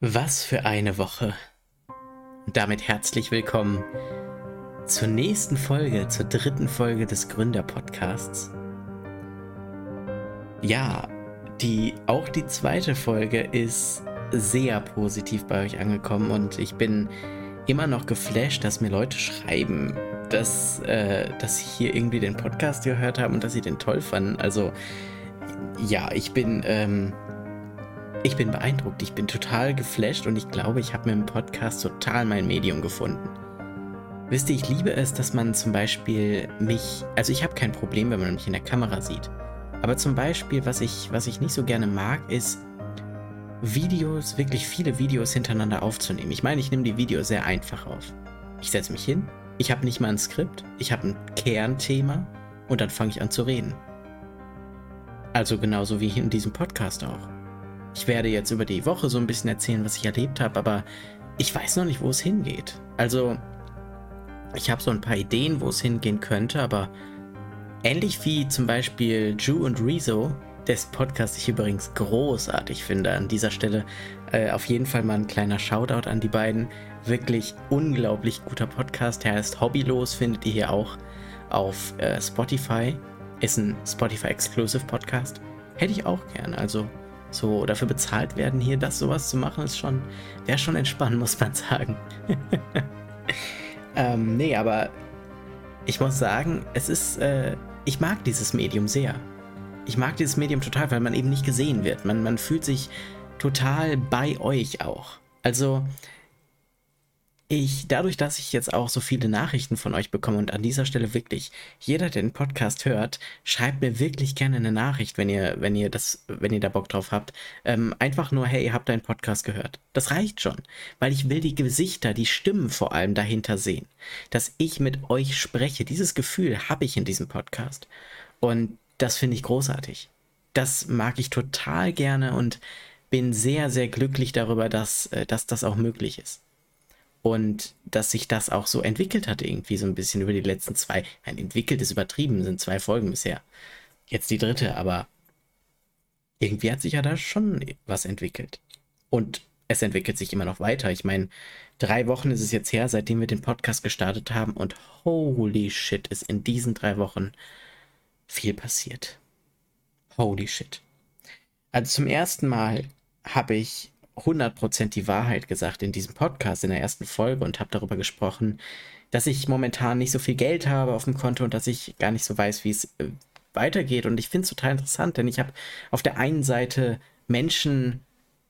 Was für eine Woche. Und damit herzlich willkommen zur nächsten Folge, zur dritten Folge des Gründer-Podcasts. Ja, die, auch die zweite Folge ist sehr positiv bei euch angekommen und ich bin immer noch geflasht, dass mir Leute schreiben, dass, äh, dass sie hier irgendwie den Podcast gehört haben und dass sie den toll fanden. Also ja, ich bin, ähm, ich bin beeindruckt, ich bin total geflasht und ich glaube, ich habe mit dem Podcast total mein Medium gefunden. Wisst ihr, ich liebe es, dass man zum Beispiel mich, also ich habe kein Problem, wenn man mich in der Kamera sieht. Aber zum Beispiel, was ich, was ich nicht so gerne mag, ist Videos, wirklich viele Videos hintereinander aufzunehmen. Ich meine, ich nehme die Videos sehr einfach auf. Ich setze mich hin, ich habe nicht mal ein Skript, ich habe ein Kernthema und dann fange ich an zu reden. Also genauso wie in diesem Podcast auch. Ich werde jetzt über die Woche so ein bisschen erzählen, was ich erlebt habe, aber ich weiß noch nicht, wo es hingeht. Also, ich habe so ein paar Ideen, wo es hingehen könnte, aber ähnlich wie zum Beispiel Ju und Rezo, des Podcast ich übrigens großartig finde an dieser Stelle, äh, auf jeden Fall mal ein kleiner Shoutout an die beiden. Wirklich unglaublich guter Podcast. Der heißt Hobbylos, findet ihr hier auch auf äh, Spotify. Ist ein Spotify Exclusive Podcast. Hätte ich auch gern. Also so dafür bezahlt werden, hier das sowas zu machen, ist schon, wäre schon entspannend, muss man sagen. ähm, nee, aber ich muss sagen, es ist, äh, ich mag dieses Medium sehr. Ich mag dieses Medium total, weil man eben nicht gesehen wird. Man, man fühlt sich total bei euch auch. Also, ich, dadurch, dass ich jetzt auch so viele Nachrichten von euch bekomme und an dieser Stelle wirklich, jeder, der den Podcast hört, schreibt mir wirklich gerne eine Nachricht, wenn ihr, wenn ihr das, wenn ihr da Bock drauf habt. Ähm, einfach nur, hey, ihr habt deinen Podcast gehört. Das reicht schon, weil ich will die Gesichter, die Stimmen vor allem dahinter sehen. Dass ich mit euch spreche. Dieses Gefühl habe ich in diesem Podcast. Und das finde ich großartig. Das mag ich total gerne und bin sehr, sehr glücklich darüber, dass, äh, dass das auch möglich ist. Und dass sich das auch so entwickelt hat, irgendwie so ein bisschen über die letzten zwei. Ein entwickelt ist übertrieben, sind zwei Folgen bisher. Jetzt die dritte, aber irgendwie hat sich ja da schon was entwickelt. Und es entwickelt sich immer noch weiter. Ich meine, drei Wochen ist es jetzt her, seitdem wir den Podcast gestartet haben. Und holy shit, ist in diesen drei Wochen viel passiert. Holy shit. Also zum ersten Mal habe ich 100% die Wahrheit gesagt in diesem Podcast, in der ersten Folge und habe darüber gesprochen, dass ich momentan nicht so viel Geld habe auf dem Konto und dass ich gar nicht so weiß, wie es äh, weitergeht. Und ich finde es total interessant, denn ich habe auf der einen Seite Menschen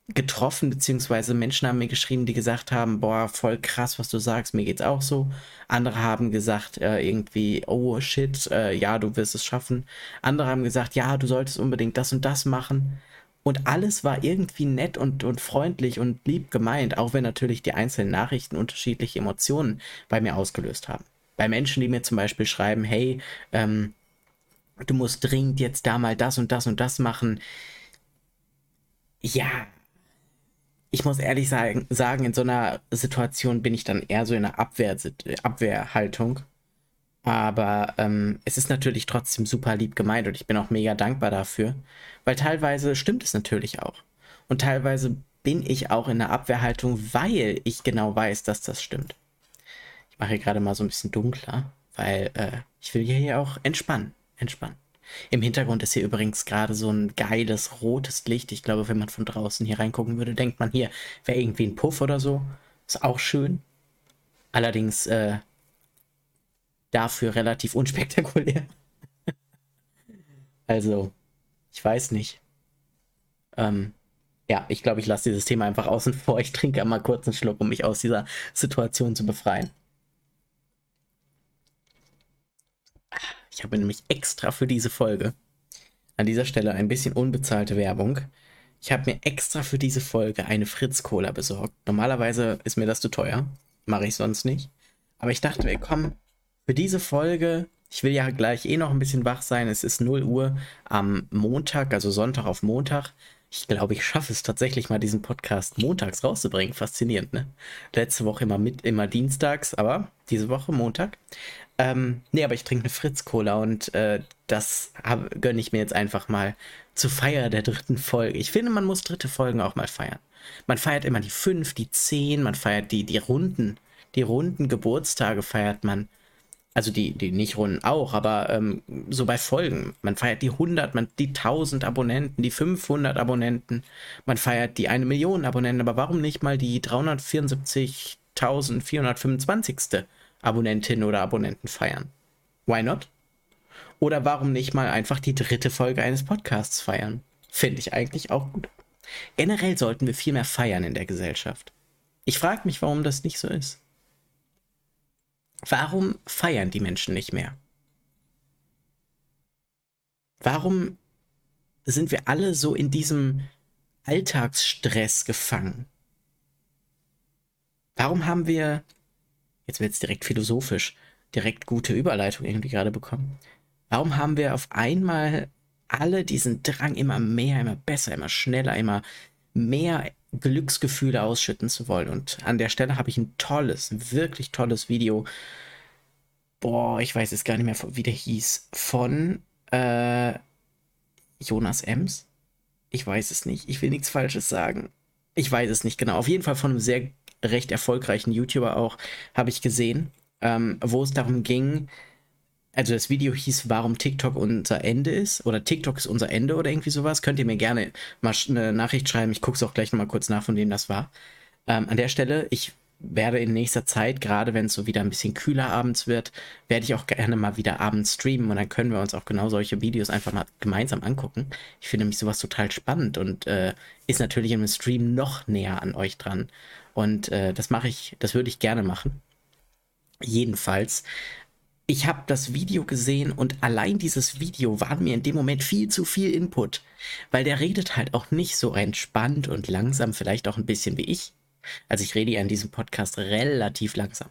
getroffen, beziehungsweise Menschen haben mir geschrieben, die gesagt haben, boah, voll krass, was du sagst, mir geht's auch so. Andere haben gesagt, äh, irgendwie, oh shit, äh, ja, du wirst es schaffen. Andere haben gesagt, ja, du solltest unbedingt das und das machen. Und alles war irgendwie nett und, und freundlich und lieb gemeint, auch wenn natürlich die einzelnen Nachrichten unterschiedliche Emotionen bei mir ausgelöst haben. Bei Menschen, die mir zum Beispiel schreiben, hey, ähm, du musst dringend jetzt da mal das und das und das machen. Ja, ich muss ehrlich sagen, sagen, in so einer Situation bin ich dann eher so in einer Abwehr, Abwehrhaltung. Aber ähm, es ist natürlich trotzdem super lieb gemeint und ich bin auch mega dankbar dafür, weil teilweise stimmt es natürlich auch. Und teilweise bin ich auch in der Abwehrhaltung, weil ich genau weiß, dass das stimmt. Ich mache hier gerade mal so ein bisschen dunkler, weil äh, ich will hier auch entspannen. Entspannen. Im Hintergrund ist hier übrigens gerade so ein geiles rotes Licht. Ich glaube, wenn man von draußen hier reingucken würde, denkt man hier wäre irgendwie ein Puff oder so. Ist auch schön. Allerdings äh, dafür relativ unspektakulär. also, ich weiß nicht. Ähm, ja, ich glaube, ich lasse dieses Thema einfach außen vor. Ich trinke einmal kurz einen Schluck, um mich aus dieser Situation zu befreien. Ich habe nämlich extra für diese Folge an dieser Stelle ein bisschen unbezahlte Werbung. Ich habe mir extra für diese Folge eine Fritz Cola besorgt. Normalerweise ist mir das zu teuer. Mache ich sonst nicht. Aber ich dachte mir, komm, für diese Folge, ich will ja gleich eh noch ein bisschen wach sein. Es ist 0 Uhr am Montag, also Sonntag auf Montag. Ich glaube, ich schaffe es tatsächlich mal, diesen Podcast montags rauszubringen. Faszinierend, ne? Letzte Woche immer mit, immer dienstags, aber diese Woche Montag. Ähm, nee, aber ich trinke eine Fritz-Cola und äh, das gönne ich mir jetzt einfach mal zur Feier der dritten Folge. Ich finde, man muss dritte Folgen auch mal feiern. Man feiert immer die fünf, die zehn, man feiert die, die Runden, die runden Geburtstage feiert man. Also die, die nicht runden auch, aber ähm, so bei Folgen. Man feiert die 100, man, die 1000 Abonnenten, die 500 Abonnenten. Man feiert die eine Million Abonnenten, aber warum nicht mal die 374.425. Abonnentin oder Abonnenten feiern? Why not? Oder warum nicht mal einfach die dritte Folge eines Podcasts feiern? Finde ich eigentlich auch gut. Generell sollten wir viel mehr feiern in der Gesellschaft. Ich frage mich, warum das nicht so ist. Warum feiern die Menschen nicht mehr? Warum sind wir alle so in diesem Alltagsstress gefangen? Warum haben wir, jetzt wird es direkt philosophisch, direkt gute Überleitung irgendwie gerade bekommen. Warum haben wir auf einmal alle diesen Drang, immer mehr, immer besser, immer schneller, immer mehr Glücksgefühle ausschütten zu wollen. Und an der Stelle habe ich ein tolles, wirklich tolles Video. Boah, ich weiß jetzt gar nicht mehr, wie der hieß. Von äh, Jonas Ems? Ich weiß es nicht. Ich will nichts Falsches sagen. Ich weiß es nicht genau. Auf jeden Fall von einem sehr recht erfolgreichen YouTuber auch, habe ich gesehen, ähm, wo es darum ging, also das Video hieß, warum TikTok unser Ende ist oder TikTok ist unser Ende oder irgendwie sowas. Könnt ihr mir gerne mal eine Nachricht schreiben. Ich gucke es auch gleich nochmal kurz nach, von wem das war. Ähm, an der Stelle, ich werde in nächster Zeit, gerade wenn es so wieder ein bisschen kühler abends wird, werde ich auch gerne mal wieder abends streamen und dann können wir uns auch genau solche Videos einfach mal gemeinsam angucken. Ich finde mich sowas total spannend und äh, ist natürlich im Stream noch näher an euch dran. Und äh, das mache ich, das würde ich gerne machen. Jedenfalls ich habe das Video gesehen und allein dieses Video war mir in dem Moment viel zu viel Input, weil der redet halt auch nicht so entspannt und langsam, vielleicht auch ein bisschen wie ich. Also ich rede ja in diesem Podcast relativ langsam.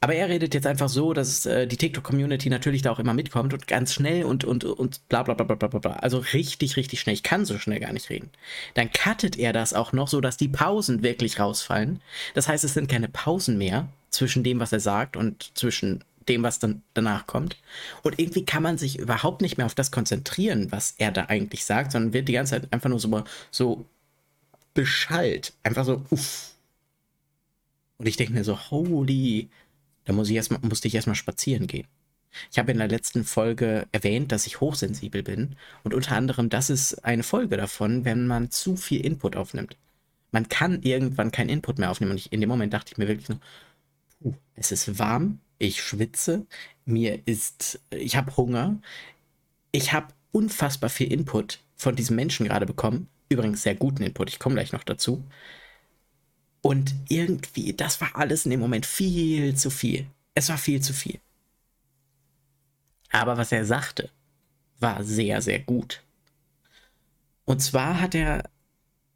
Aber er redet jetzt einfach so, dass äh, die TikTok-Community natürlich da auch immer mitkommt und ganz schnell und, und, und bla bla bla bla bla bla. Also richtig, richtig schnell. Ich kann so schnell gar nicht reden. Dann cuttet er das auch noch so, dass die Pausen wirklich rausfallen. Das heißt, es sind keine Pausen mehr zwischen dem, was er sagt und zwischen dem, was dann danach kommt. Und irgendwie kann man sich überhaupt nicht mehr auf das konzentrieren, was er da eigentlich sagt, sondern wird die ganze Zeit einfach nur so, so beschallt. Einfach so, uff. Und ich denke mir so, holy, da muss ich erstmal, musste ich erstmal spazieren gehen. Ich habe in der letzten Folge erwähnt, dass ich hochsensibel bin. Und unter anderem, das ist eine Folge davon, wenn man zu viel Input aufnimmt. Man kann irgendwann keinen Input mehr aufnehmen. Und ich, in dem Moment dachte ich mir wirklich nur, uh, es ist warm, ich schwitze, mir ist, ich habe Hunger, ich habe unfassbar viel Input von diesem Menschen gerade bekommen. Übrigens sehr guten Input, ich komme gleich noch dazu. Und irgendwie, das war alles in dem Moment viel zu viel. Es war viel zu viel. Aber was er sagte, war sehr, sehr gut. Und zwar hat er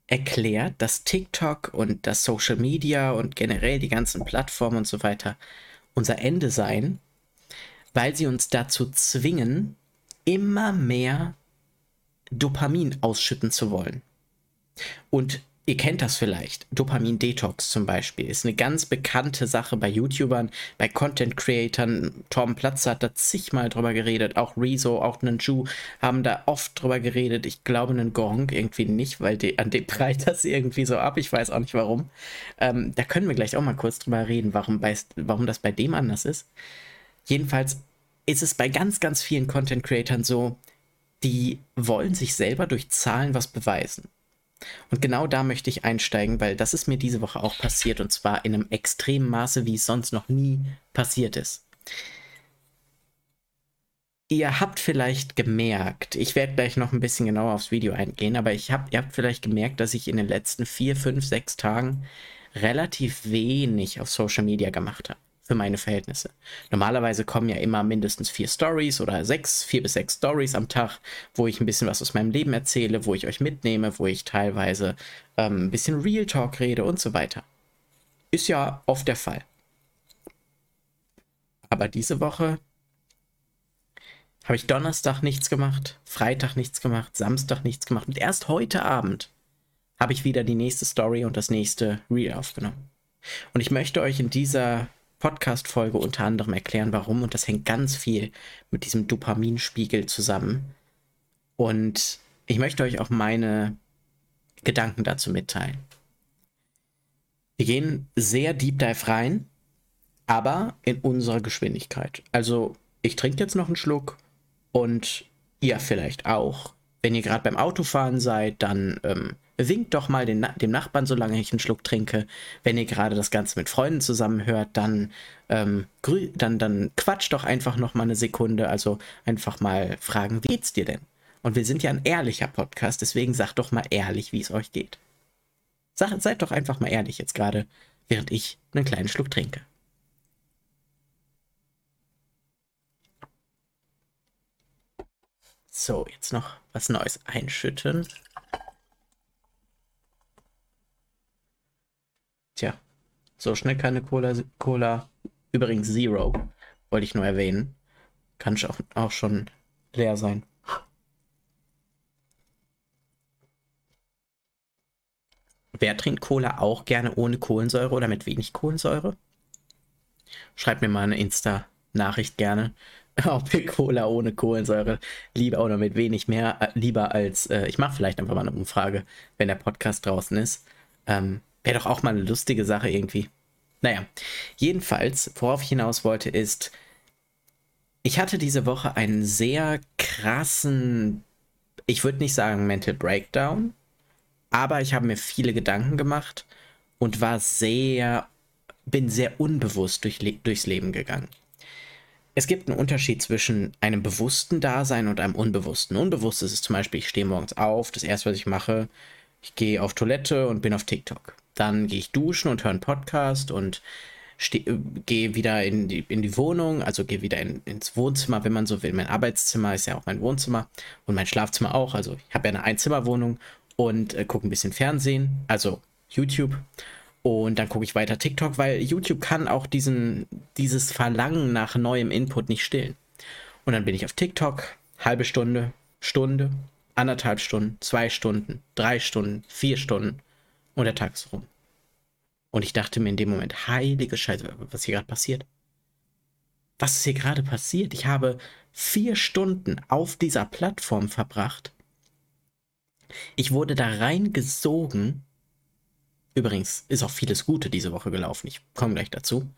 erklärt, dass TikTok und das Social Media und generell die ganzen Plattformen und so weiter unser Ende sein, weil sie uns dazu zwingen, immer mehr Dopamin ausschütten zu wollen. Und ihr kennt das vielleicht. Dopamin-Detox zum Beispiel ist eine ganz bekannte Sache bei YouTubern, bei Content-Creatern. Tom Platz hat da zigmal drüber geredet. Auch Rezo, auch Nanju haben da oft drüber geredet. Ich glaube, einen Gong irgendwie nicht, weil die, an dem prallt das irgendwie so ab. Ich weiß auch nicht warum. Ähm, da können wir gleich auch mal kurz drüber reden, warum, bei, warum das bei dem anders ist. Jedenfalls ist es bei ganz, ganz vielen Content-Creatern so, die wollen sich selber durch Zahlen was beweisen. Und genau da möchte ich einsteigen, weil das ist mir diese Woche auch passiert und zwar in einem extremen Maße, wie es sonst noch nie passiert ist. Ihr habt vielleicht gemerkt, ich werde gleich noch ein bisschen genauer aufs Video eingehen, aber ich hab, ihr habt vielleicht gemerkt, dass ich in den letzten vier, fünf, sechs Tagen relativ wenig auf Social Media gemacht habe für meine Verhältnisse. Normalerweise kommen ja immer mindestens vier Stories oder sechs, vier bis sechs Stories am Tag, wo ich ein bisschen was aus meinem Leben erzähle, wo ich euch mitnehme, wo ich teilweise ähm, ein bisschen Real Talk rede und so weiter. Ist ja oft der Fall. Aber diese Woche habe ich Donnerstag nichts gemacht, Freitag nichts gemacht, Samstag nichts gemacht und erst heute Abend habe ich wieder die nächste Story und das nächste Reel aufgenommen. Und ich möchte euch in dieser Podcast-Folge unter anderem erklären, warum. Und das hängt ganz viel mit diesem Dopaminspiegel zusammen. Und ich möchte euch auch meine Gedanken dazu mitteilen. Wir gehen sehr deep dive rein, aber in unserer Geschwindigkeit. Also ich trinke jetzt noch einen Schluck und ihr vielleicht auch. Wenn ihr gerade beim Autofahren seid, dann ähm, winkt doch mal den, dem Nachbarn, solange ich einen Schluck trinke. Wenn ihr gerade das Ganze mit Freunden zusammen hört, dann, ähm, dann, dann quatscht doch einfach noch mal eine Sekunde. Also einfach mal fragen, wie geht's dir denn? Und wir sind ja ein ehrlicher Podcast, deswegen sagt doch mal ehrlich, wie es euch geht. Sag, seid doch einfach mal ehrlich jetzt gerade, während ich einen kleinen Schluck trinke. So, jetzt noch was Neues einschütten. Tja, so schnell keine Cola. Cola. Übrigens Zero, wollte ich nur erwähnen. Kann auch, auch schon leer sein. Wer trinkt Cola auch gerne ohne Kohlensäure oder mit wenig Kohlensäure? Schreibt mir mal eine Insta-Nachricht gerne, ob ihr Cola ohne Kohlensäure lieber oder mit wenig mehr äh, lieber als äh, ich mache vielleicht einfach mal eine Umfrage, wenn der Podcast draußen ist. Ähm, Wäre doch auch mal eine lustige Sache irgendwie. Naja, jedenfalls, worauf ich hinaus wollte, ist, ich hatte diese Woche einen sehr krassen, ich würde nicht sagen Mental Breakdown, aber ich habe mir viele Gedanken gemacht und war sehr, bin sehr unbewusst durch, durchs Leben gegangen. Es gibt einen Unterschied zwischen einem bewussten Dasein und einem unbewussten. Unbewusst ist es zum Beispiel, ich stehe morgens auf, das erste, was ich mache, ich gehe auf Toilette und bin auf TikTok. Dann gehe ich duschen und höre einen Podcast und äh, gehe wieder in die, in die Wohnung, also gehe wieder in, ins Wohnzimmer, wenn man so will. Mein Arbeitszimmer ist ja auch mein Wohnzimmer und mein Schlafzimmer auch. Also ich habe ja eine Einzimmerwohnung und äh, gucke ein bisschen Fernsehen, also YouTube. Und dann gucke ich weiter TikTok, weil YouTube kann auch diesen, dieses Verlangen nach neuem Input nicht stillen. Und dann bin ich auf TikTok, halbe Stunde, Stunde, anderthalb Stunden, zwei Stunden, drei Stunden, vier Stunden und der Tag ist rum. Und ich dachte mir in dem Moment, heilige Scheiße, was hier gerade passiert? Was ist hier gerade passiert? Ich habe vier Stunden auf dieser Plattform verbracht ich wurde da reingesogen. Übrigens ist auch vieles Gute diese Woche gelaufen. Ich komme gleich dazu.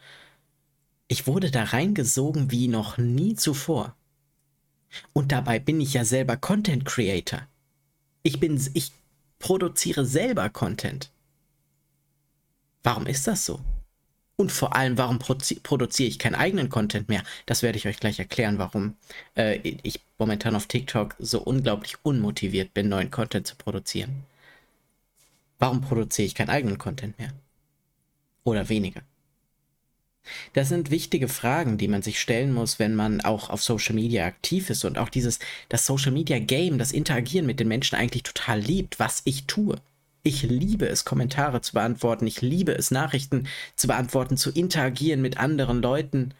Ich wurde da reingesogen wie noch nie zuvor. Und dabei bin ich ja selber Content Creator. Ich bin, ich produziere selber Content. Warum ist das so? Und vor allem, warum produziere ich keinen eigenen Content mehr? Das werde ich euch gleich erklären, warum äh, ich momentan auf TikTok so unglaublich unmotiviert bin, neuen Content zu produzieren. Warum produziere ich keinen eigenen Content mehr? Oder weniger? Das sind wichtige Fragen, die man sich stellen muss, wenn man auch auf Social Media aktiv ist und auch dieses, das Social Media Game, das Interagieren mit den Menschen eigentlich total liebt, was ich tue. Ich liebe es, Kommentare zu beantworten. Ich liebe es, Nachrichten zu beantworten, zu interagieren mit anderen Leuten.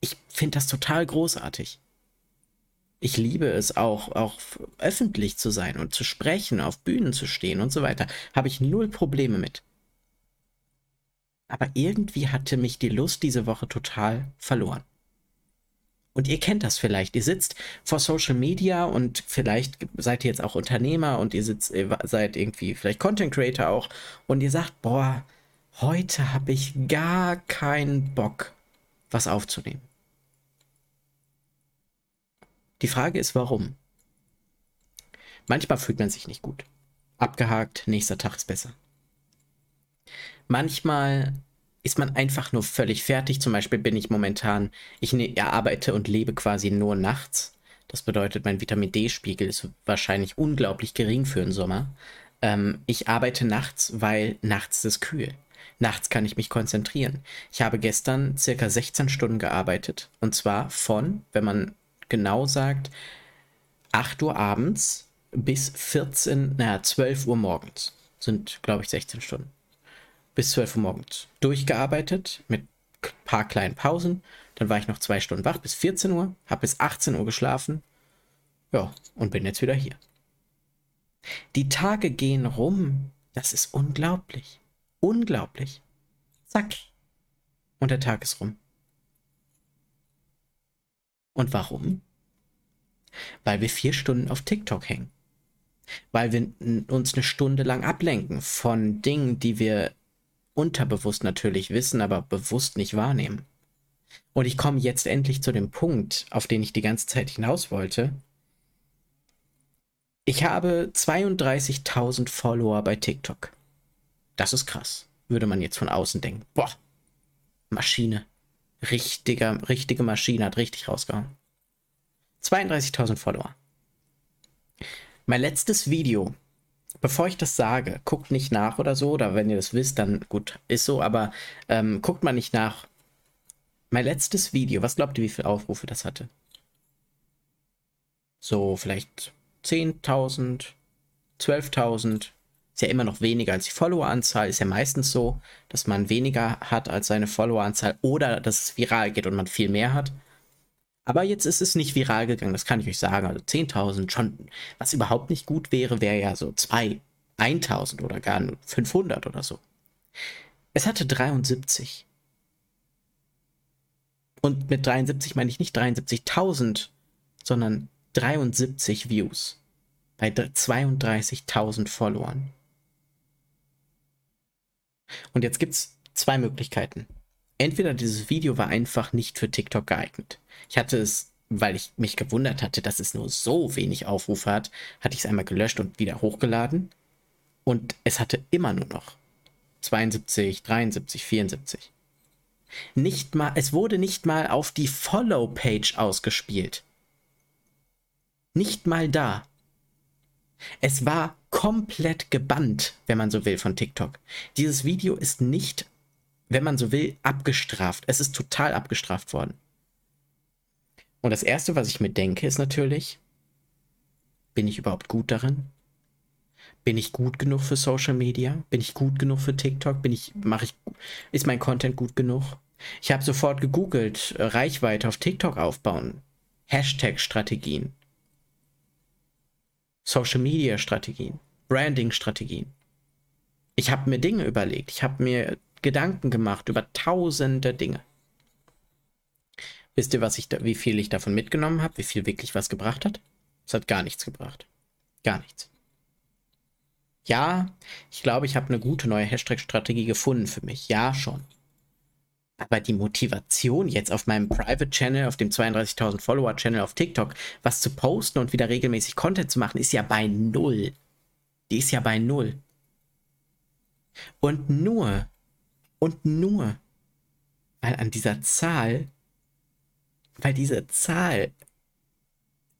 Ich finde das total großartig. Ich liebe es auch, auch öffentlich zu sein und zu sprechen, auf Bühnen zu stehen und so weiter. Habe ich null Probleme mit. Aber irgendwie hatte mich die Lust diese Woche total verloren. Und ihr kennt das vielleicht. Ihr sitzt vor Social Media und vielleicht seid ihr jetzt auch Unternehmer und ihr sitzt, seid irgendwie vielleicht Content Creator auch und ihr sagt, boah, heute habe ich gar keinen Bock, was aufzunehmen. Die Frage ist, warum? Manchmal fühlt man sich nicht gut. Abgehakt, nächster Tag ist besser. Manchmal ist man einfach nur völlig fertig. Zum Beispiel bin ich momentan, ich ne, arbeite und lebe quasi nur nachts. Das bedeutet, mein Vitamin D-Spiegel ist wahrscheinlich unglaublich gering für den Sommer. Ähm, ich arbeite nachts, weil nachts ist kühl. Nachts kann ich mich konzentrieren. Ich habe gestern circa 16 Stunden gearbeitet. Und zwar von, wenn man genau sagt, 8 Uhr abends bis 14, naja, 12 Uhr morgens. Sind, glaube ich, 16 Stunden bis 12 Uhr morgens durchgearbeitet mit ein paar kleinen Pausen. Dann war ich noch zwei Stunden wach bis 14 Uhr, habe bis 18 Uhr geschlafen. Ja, und bin jetzt wieder hier. Die Tage gehen rum. Das ist unglaublich. Unglaublich. Zack. Und der Tag ist rum. Und warum? Weil wir vier Stunden auf TikTok hängen. weil wir uns eine Stunde lang ablenken von Dingen, die wir unterbewusst natürlich wissen, aber bewusst nicht wahrnehmen. Und ich komme jetzt endlich zu dem Punkt, auf den ich die ganze Zeit hinaus wollte. Ich habe 32.000 Follower bei TikTok. Das ist krass, würde man jetzt von außen denken. Boah, Maschine. Richtiger, richtige Maschine hat richtig rausgehauen. 32.000 Follower. Mein letztes Video, bevor ich das sage, guckt nicht nach oder so, oder wenn ihr das wisst, dann gut, ist so, aber ähm, guckt mal nicht nach. Mein letztes Video, was glaubt ihr, wie viele Aufrufe das hatte? So, vielleicht 10.000, 12.000. Ist ja immer noch weniger als die Followeranzahl. Ist ja meistens so, dass man weniger hat als seine Followeranzahl oder dass es viral geht und man viel mehr hat. Aber jetzt ist es nicht viral gegangen, das kann ich euch sagen. Also 10.000 schon. Was überhaupt nicht gut wäre, wäre ja so 2, 1.000 oder gar 500 oder so. Es hatte 73. Und mit 73 meine ich nicht 73.000, sondern 73 Views bei 32.000 Followern. Und jetzt gibt es zwei Möglichkeiten entweder dieses Video war einfach nicht für TikTok geeignet. Ich hatte es, weil ich mich gewundert hatte, dass es nur so wenig Aufrufe hat, hatte ich es einmal gelöscht und wieder hochgeladen. Und es hatte immer nur noch 72, 73, 74. Nicht mal, es wurde nicht mal auf die Follow-Page ausgespielt. Nicht mal da. Es war komplett gebannt, wenn man so will, von TikTok. Dieses Video ist nicht wenn man so will, abgestraft. Es ist total abgestraft worden. Und das Erste, was ich mir denke, ist natürlich, bin ich überhaupt gut darin? Bin ich gut genug für Social Media? Bin ich gut genug für TikTok? Bin ich, mache ich, ist mein Content gut genug? Ich habe sofort gegoogelt, äh, Reichweite auf TikTok aufbauen, Hashtag-Strategien, Social Media Strategien, Branding Strategien. Ich habe mir Dinge überlegt. Ich habe mir Gedanken gemacht über tausende Dinge. Wisst ihr, was ich da, wie viel ich davon mitgenommen habe? Wie viel wirklich was gebracht hat? Es hat gar nichts gebracht. Gar nichts. Ja, ich glaube, ich habe eine gute neue Hashtag-Strategie gefunden für mich. Ja, schon. Aber die Motivation jetzt auf meinem Private Channel, auf dem 32.000 Follower Channel auf TikTok, was zu posten und wieder regelmäßig Content zu machen, ist ja bei Null. Die ist ja bei Null. Und nur, und nur, weil an dieser Zahl, weil diese Zahl,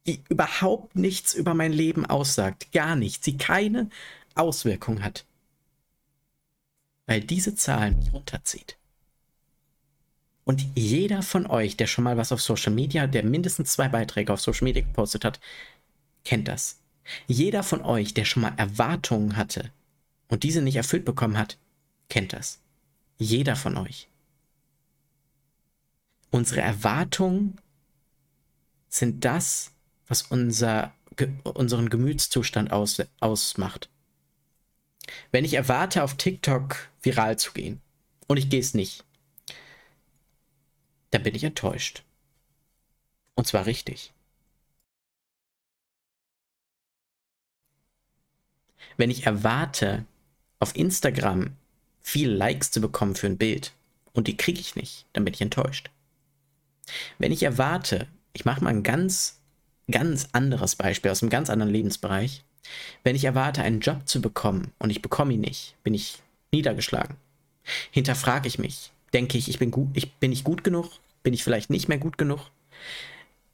die überhaupt nichts über mein Leben aussagt, gar nichts, sie keine Auswirkung hat, weil diese Zahl mich runterzieht. Und jeder von euch, der schon mal was auf Social Media, der mindestens zwei Beiträge auf Social Media gepostet hat, kennt das. Jeder von euch, der schon mal Erwartungen hatte und diese nicht erfüllt bekommen hat, kennt das. Jeder von euch. Unsere Erwartungen sind das, was unser, unseren Gemütszustand aus, ausmacht. Wenn ich erwarte, auf TikTok viral zu gehen und ich gehe es nicht, dann bin ich enttäuscht. Und zwar richtig. Wenn ich erwarte, auf Instagram viele Likes zu bekommen für ein Bild und die kriege ich nicht, dann bin ich enttäuscht. Wenn ich erwarte, ich mache mal ein ganz, ganz anderes Beispiel aus einem ganz anderen Lebensbereich. Wenn ich erwarte, einen Job zu bekommen und ich bekomme ihn nicht, bin ich niedergeschlagen. Hinterfrage ich mich. Denke ich, ich bin gut, ich bin ich gut genug? Bin ich vielleicht nicht mehr gut genug?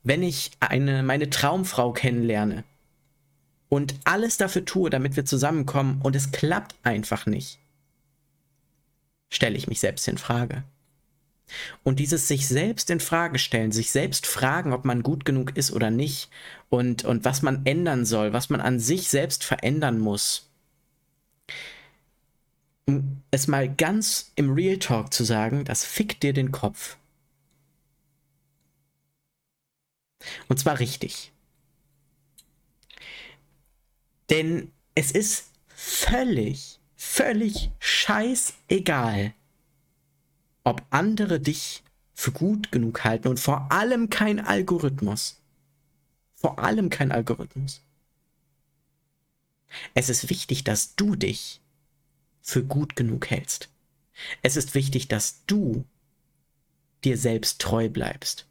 Wenn ich eine, meine Traumfrau kennenlerne und alles dafür tue, damit wir zusammenkommen und es klappt einfach nicht, stelle ich mich selbst in Frage. Und dieses sich selbst in Frage stellen, sich selbst fragen, ob man gut genug ist oder nicht und, und was man ändern soll, was man an sich selbst verändern muss. Um es mal ganz im Real Talk zu sagen, das fickt dir den Kopf. Und zwar richtig. Denn es ist völlig völlig scheißegal, ob andere dich für gut genug halten und vor allem kein Algorithmus. Vor allem kein Algorithmus. Es ist wichtig, dass du dich für gut genug hältst. Es ist wichtig, dass du dir selbst treu bleibst.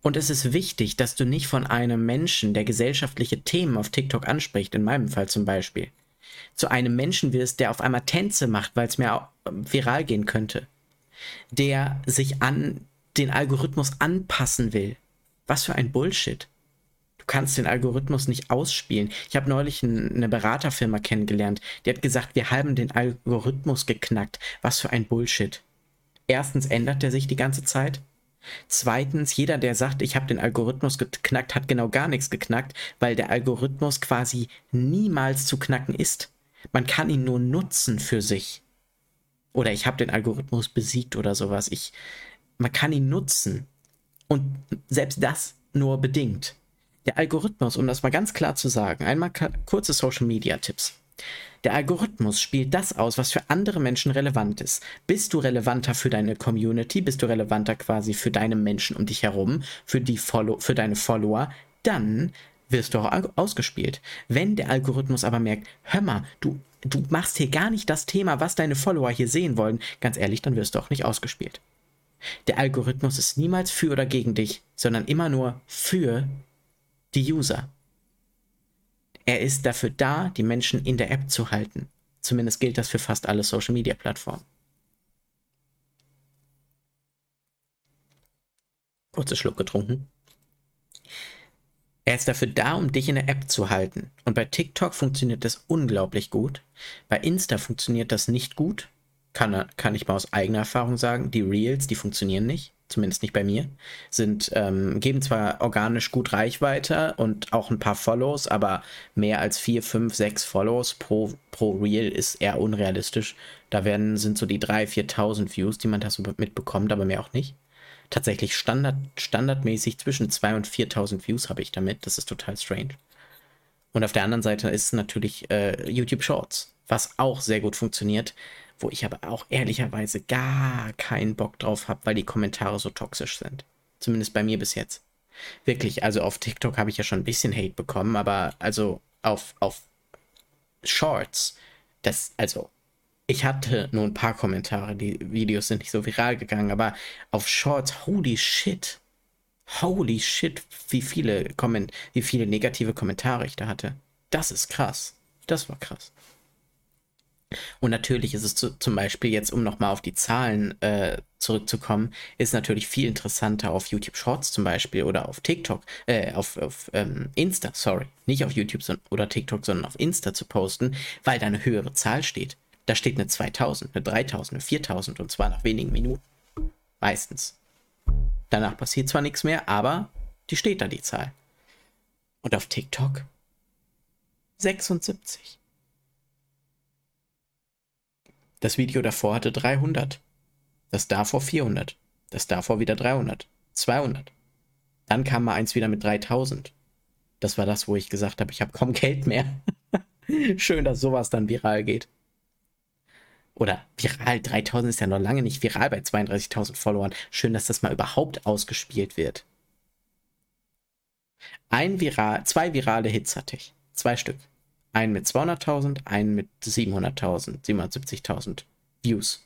Und es ist wichtig, dass du nicht von einem Menschen, der gesellschaftliche Themen auf TikTok anspricht, in meinem Fall zum Beispiel, zu einem Menschen wirst, der auf einmal Tänze macht, weil es mir viral gehen könnte, der sich an den Algorithmus anpassen will. Was für ein Bullshit. Du kannst den Algorithmus nicht ausspielen. Ich habe neulich eine Beraterfirma kennengelernt, die hat gesagt, wir haben den Algorithmus geknackt. Was für ein Bullshit. Erstens ändert er sich die ganze Zeit. Zweitens, jeder, der sagt, ich habe den Algorithmus geknackt, hat genau gar nichts geknackt, weil der Algorithmus quasi niemals zu knacken ist. Man kann ihn nur nutzen für sich. Oder ich habe den Algorithmus besiegt oder sowas. Ich, man kann ihn nutzen. Und selbst das nur bedingt. Der Algorithmus, um das mal ganz klar zu sagen, einmal kurze Social Media Tipps. Der Algorithmus spielt das aus, was für andere Menschen relevant ist. Bist du relevanter für deine Community? Bist du relevanter quasi für deine Menschen um dich herum, für, die Follow für deine Follower? Dann wirst du auch ausgespielt. Wenn der Algorithmus aber merkt, hör mal, du, du machst hier gar nicht das Thema, was deine Follower hier sehen wollen, ganz ehrlich, dann wirst du auch nicht ausgespielt. Der Algorithmus ist niemals für oder gegen dich, sondern immer nur für die User. Er ist dafür da, die Menschen in der App zu halten. Zumindest gilt das für fast alle Social-Media-Plattformen. Kurzer Schluck getrunken. Er ist dafür da, um dich in der App zu halten. Und bei TikTok funktioniert das unglaublich gut. Bei Insta funktioniert das nicht gut. Kann, kann ich mal aus eigener Erfahrung sagen. Die Reels, die funktionieren nicht zumindest nicht bei mir, sind, ähm, geben zwar organisch gut Reichweite und auch ein paar Follows, aber mehr als vier, fünf, sechs Follows pro, pro Reel ist eher unrealistisch. Da werden, sind so die 3.000, 4.000 Views, die man da so mitbekommt, aber mehr auch nicht. Tatsächlich Standard, standardmäßig zwischen 2.000 und 4.000 Views habe ich damit. Das ist total strange. Und auf der anderen Seite ist natürlich äh, YouTube Shorts, was auch sehr gut funktioniert wo ich aber auch ehrlicherweise gar keinen Bock drauf habe, weil die Kommentare so toxisch sind. Zumindest bei mir bis jetzt. Wirklich, also auf TikTok habe ich ja schon ein bisschen Hate bekommen, aber also auf, auf Shorts, das, also, ich hatte nur ein paar Kommentare, die Videos sind nicht so viral gegangen, aber auf Shorts, holy shit. Holy shit, wie viele, Komment wie viele negative Kommentare ich da hatte. Das ist krass. Das war krass. Und natürlich ist es zu, zum Beispiel jetzt, um nochmal auf die Zahlen äh, zurückzukommen, ist natürlich viel interessanter auf YouTube Shorts zum Beispiel oder auf TikTok, äh, auf, auf ähm, Insta, sorry, nicht auf YouTube oder TikTok, sondern auf Insta zu posten, weil da eine höhere Zahl steht. Da steht eine 2000, eine 3000, eine 4000 und zwar nach wenigen Minuten. Meistens. Danach passiert zwar nichts mehr, aber die steht da, die Zahl. Und auf TikTok 76. Das Video davor hatte 300. Das davor 400. Das davor wieder 300. 200. Dann kam mal eins wieder mit 3000. Das war das, wo ich gesagt habe, ich habe kaum Geld mehr. Schön, dass sowas dann viral geht. Oder viral, 3000 ist ja noch lange nicht viral bei 32.000 Followern. Schön, dass das mal überhaupt ausgespielt wird. Ein viral, zwei virale Hits hatte ich. Zwei Stück. Einen mit 200.000, einen mit 700.000, 770.000 Views.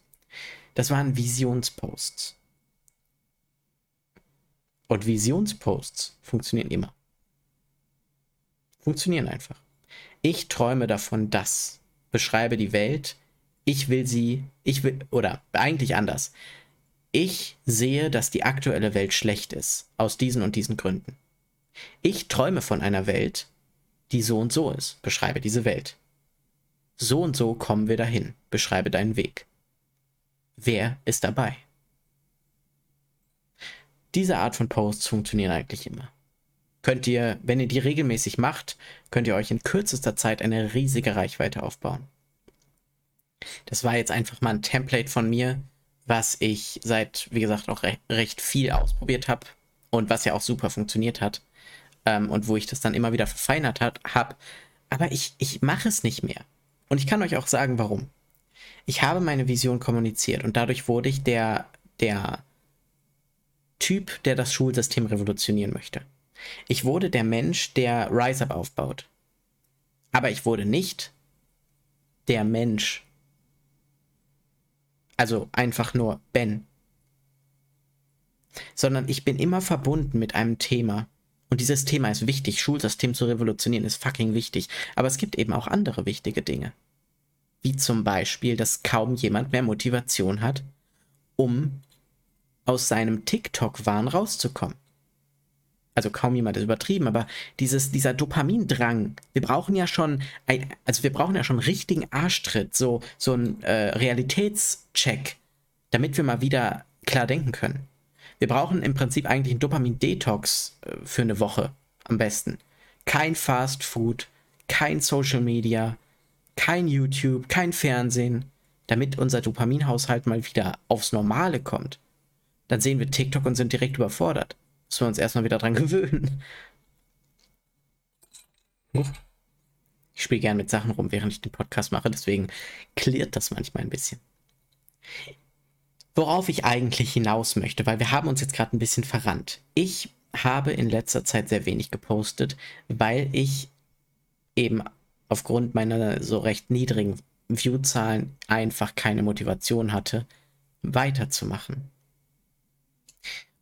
Das waren Visionsposts. Und Visionsposts funktionieren immer. Funktionieren einfach. Ich träume davon, dass. Beschreibe die Welt. Ich will sie, ich will, oder eigentlich anders. Ich sehe, dass die aktuelle Welt schlecht ist. Aus diesen und diesen Gründen. Ich träume von einer Welt, die so und so ist. Beschreibe diese Welt. So und so kommen wir dahin. Beschreibe deinen Weg. Wer ist dabei? Diese Art von Posts funktionieren eigentlich immer. Könnt ihr, wenn ihr die regelmäßig macht, könnt ihr euch in kürzester Zeit eine riesige Reichweite aufbauen. Das war jetzt einfach mal ein Template von mir, was ich seit, wie gesagt, auch recht, recht viel ausprobiert habe und was ja auch super funktioniert hat ähm, und wo ich das dann immer wieder verfeinert habe. Aber ich, ich mache es nicht mehr. Und ich kann euch auch sagen, warum. Ich habe meine Vision kommuniziert und dadurch wurde ich der, der Typ, der das Schulsystem revolutionieren möchte. Ich wurde der Mensch, der RiseUp aufbaut. Aber ich wurde nicht der Mensch. Also einfach nur Ben. Sondern ich bin immer verbunden mit einem Thema. Und dieses Thema ist wichtig. Schulsystem zu revolutionieren ist fucking wichtig. Aber es gibt eben auch andere wichtige Dinge. Wie zum Beispiel, dass kaum jemand mehr Motivation hat, um aus seinem TikTok-Wahn rauszukommen. Also kaum jemand ist übertrieben, aber dieses, dieser Dopamindrang, wir brauchen ja schon, ein, also wir brauchen ja schon einen richtigen Arschtritt, so, so einen äh, Realitätscheck, damit wir mal wieder klar denken können. Wir brauchen im Prinzip eigentlich einen Dopamin-Detox äh, für eine Woche am besten. Kein Fast Food, kein Social Media, kein YouTube, kein Fernsehen, damit unser Dopaminhaushalt mal wieder aufs Normale kommt. Dann sehen wir TikTok und sind direkt überfordert. Müssen wir uns erstmal wieder dran gewöhnen. Ich spiele gerne mit Sachen rum, während ich den Podcast mache, deswegen klärt das manchmal ein bisschen. Worauf ich eigentlich hinaus möchte, weil wir haben uns jetzt gerade ein bisschen verrannt. Ich habe in letzter Zeit sehr wenig gepostet, weil ich eben aufgrund meiner so recht niedrigen Viewzahlen einfach keine Motivation hatte, weiterzumachen.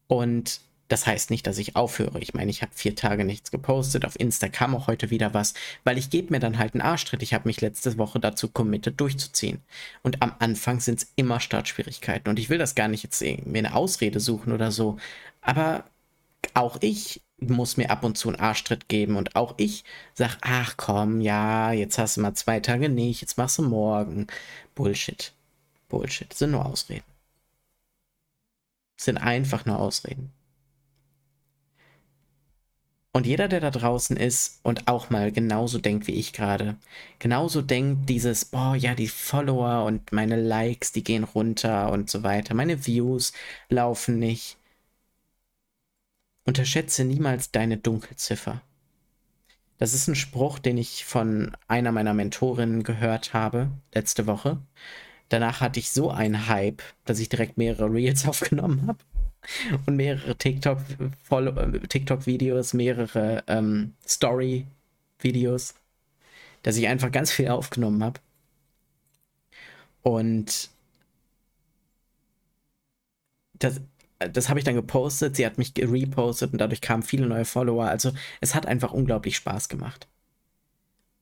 Und das heißt nicht, dass ich aufhöre. Ich meine, ich habe vier Tage nichts gepostet. Auf Insta kam auch heute wieder was, weil ich gebe mir dann halt einen Arschtritt. Ich habe mich letzte Woche dazu committed, durchzuziehen. Und am Anfang sind es immer Startschwierigkeiten. Und ich will das gar nicht jetzt mir eine Ausrede suchen oder so. Aber auch ich muss mir ab und zu einen Arschtritt geben. Und auch ich sage, ach komm, ja, jetzt hast du mal zwei Tage nicht, jetzt machst du morgen. Bullshit. Bullshit. Sind nur Ausreden. Sind einfach nur Ausreden. Und jeder, der da draußen ist und auch mal genauso denkt wie ich gerade, genauso denkt dieses, boah, ja, die Follower und meine Likes, die gehen runter und so weiter, meine Views laufen nicht. Unterschätze niemals deine Dunkelziffer. Das ist ein Spruch, den ich von einer meiner Mentorinnen gehört habe letzte Woche. Danach hatte ich so einen Hype, dass ich direkt mehrere Reels aufgenommen habe und mehrere TikTok-Videos, TikTok mehrere ähm, Story-Videos, dass ich einfach ganz viel aufgenommen habe. Und das, das habe ich dann gepostet, sie hat mich repostet und dadurch kamen viele neue Follower. Also es hat einfach unglaublich Spaß gemacht.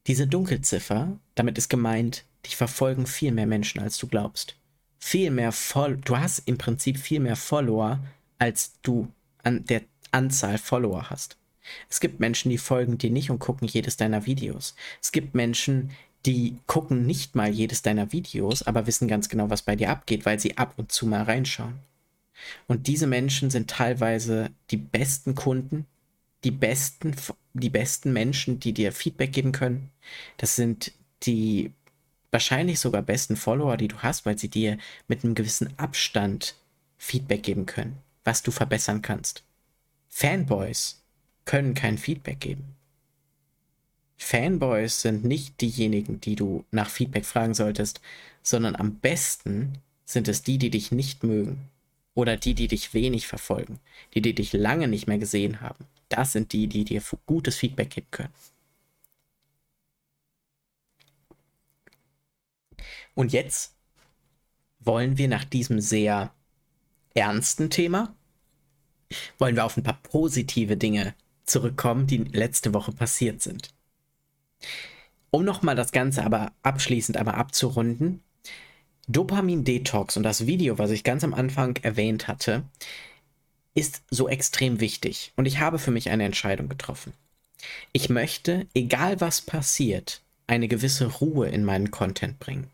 Diese Dunkelziffer, damit ist gemeint, dich verfolgen viel mehr Menschen, als du glaubst viel mehr Follower, du hast im Prinzip viel mehr Follower, als du an der Anzahl Follower hast. Es gibt Menschen, die folgen dir nicht und gucken jedes deiner Videos. Es gibt Menschen, die gucken nicht mal jedes deiner Videos, aber wissen ganz genau, was bei dir abgeht, weil sie ab und zu mal reinschauen. Und diese Menschen sind teilweise die besten Kunden, die besten, die besten Menschen, die dir Feedback geben können. Das sind die wahrscheinlich sogar besten Follower, die du hast, weil sie dir mit einem gewissen Abstand Feedback geben können, was du verbessern kannst. Fanboys können kein Feedback geben. Fanboys sind nicht diejenigen, die du nach Feedback fragen solltest, sondern am besten sind es die, die dich nicht mögen oder die, die dich wenig verfolgen, die, die dich lange nicht mehr gesehen haben. Das sind die, die dir gutes Feedback geben können. Und jetzt wollen wir nach diesem sehr ernsten Thema, wollen wir auf ein paar positive Dinge zurückkommen, die letzte Woche passiert sind. Um nochmal das Ganze aber abschließend einmal abzurunden, Dopamin-Detox und das Video, was ich ganz am Anfang erwähnt hatte, ist so extrem wichtig. Und ich habe für mich eine Entscheidung getroffen. Ich möchte, egal was passiert, eine gewisse Ruhe in meinen Content bringen.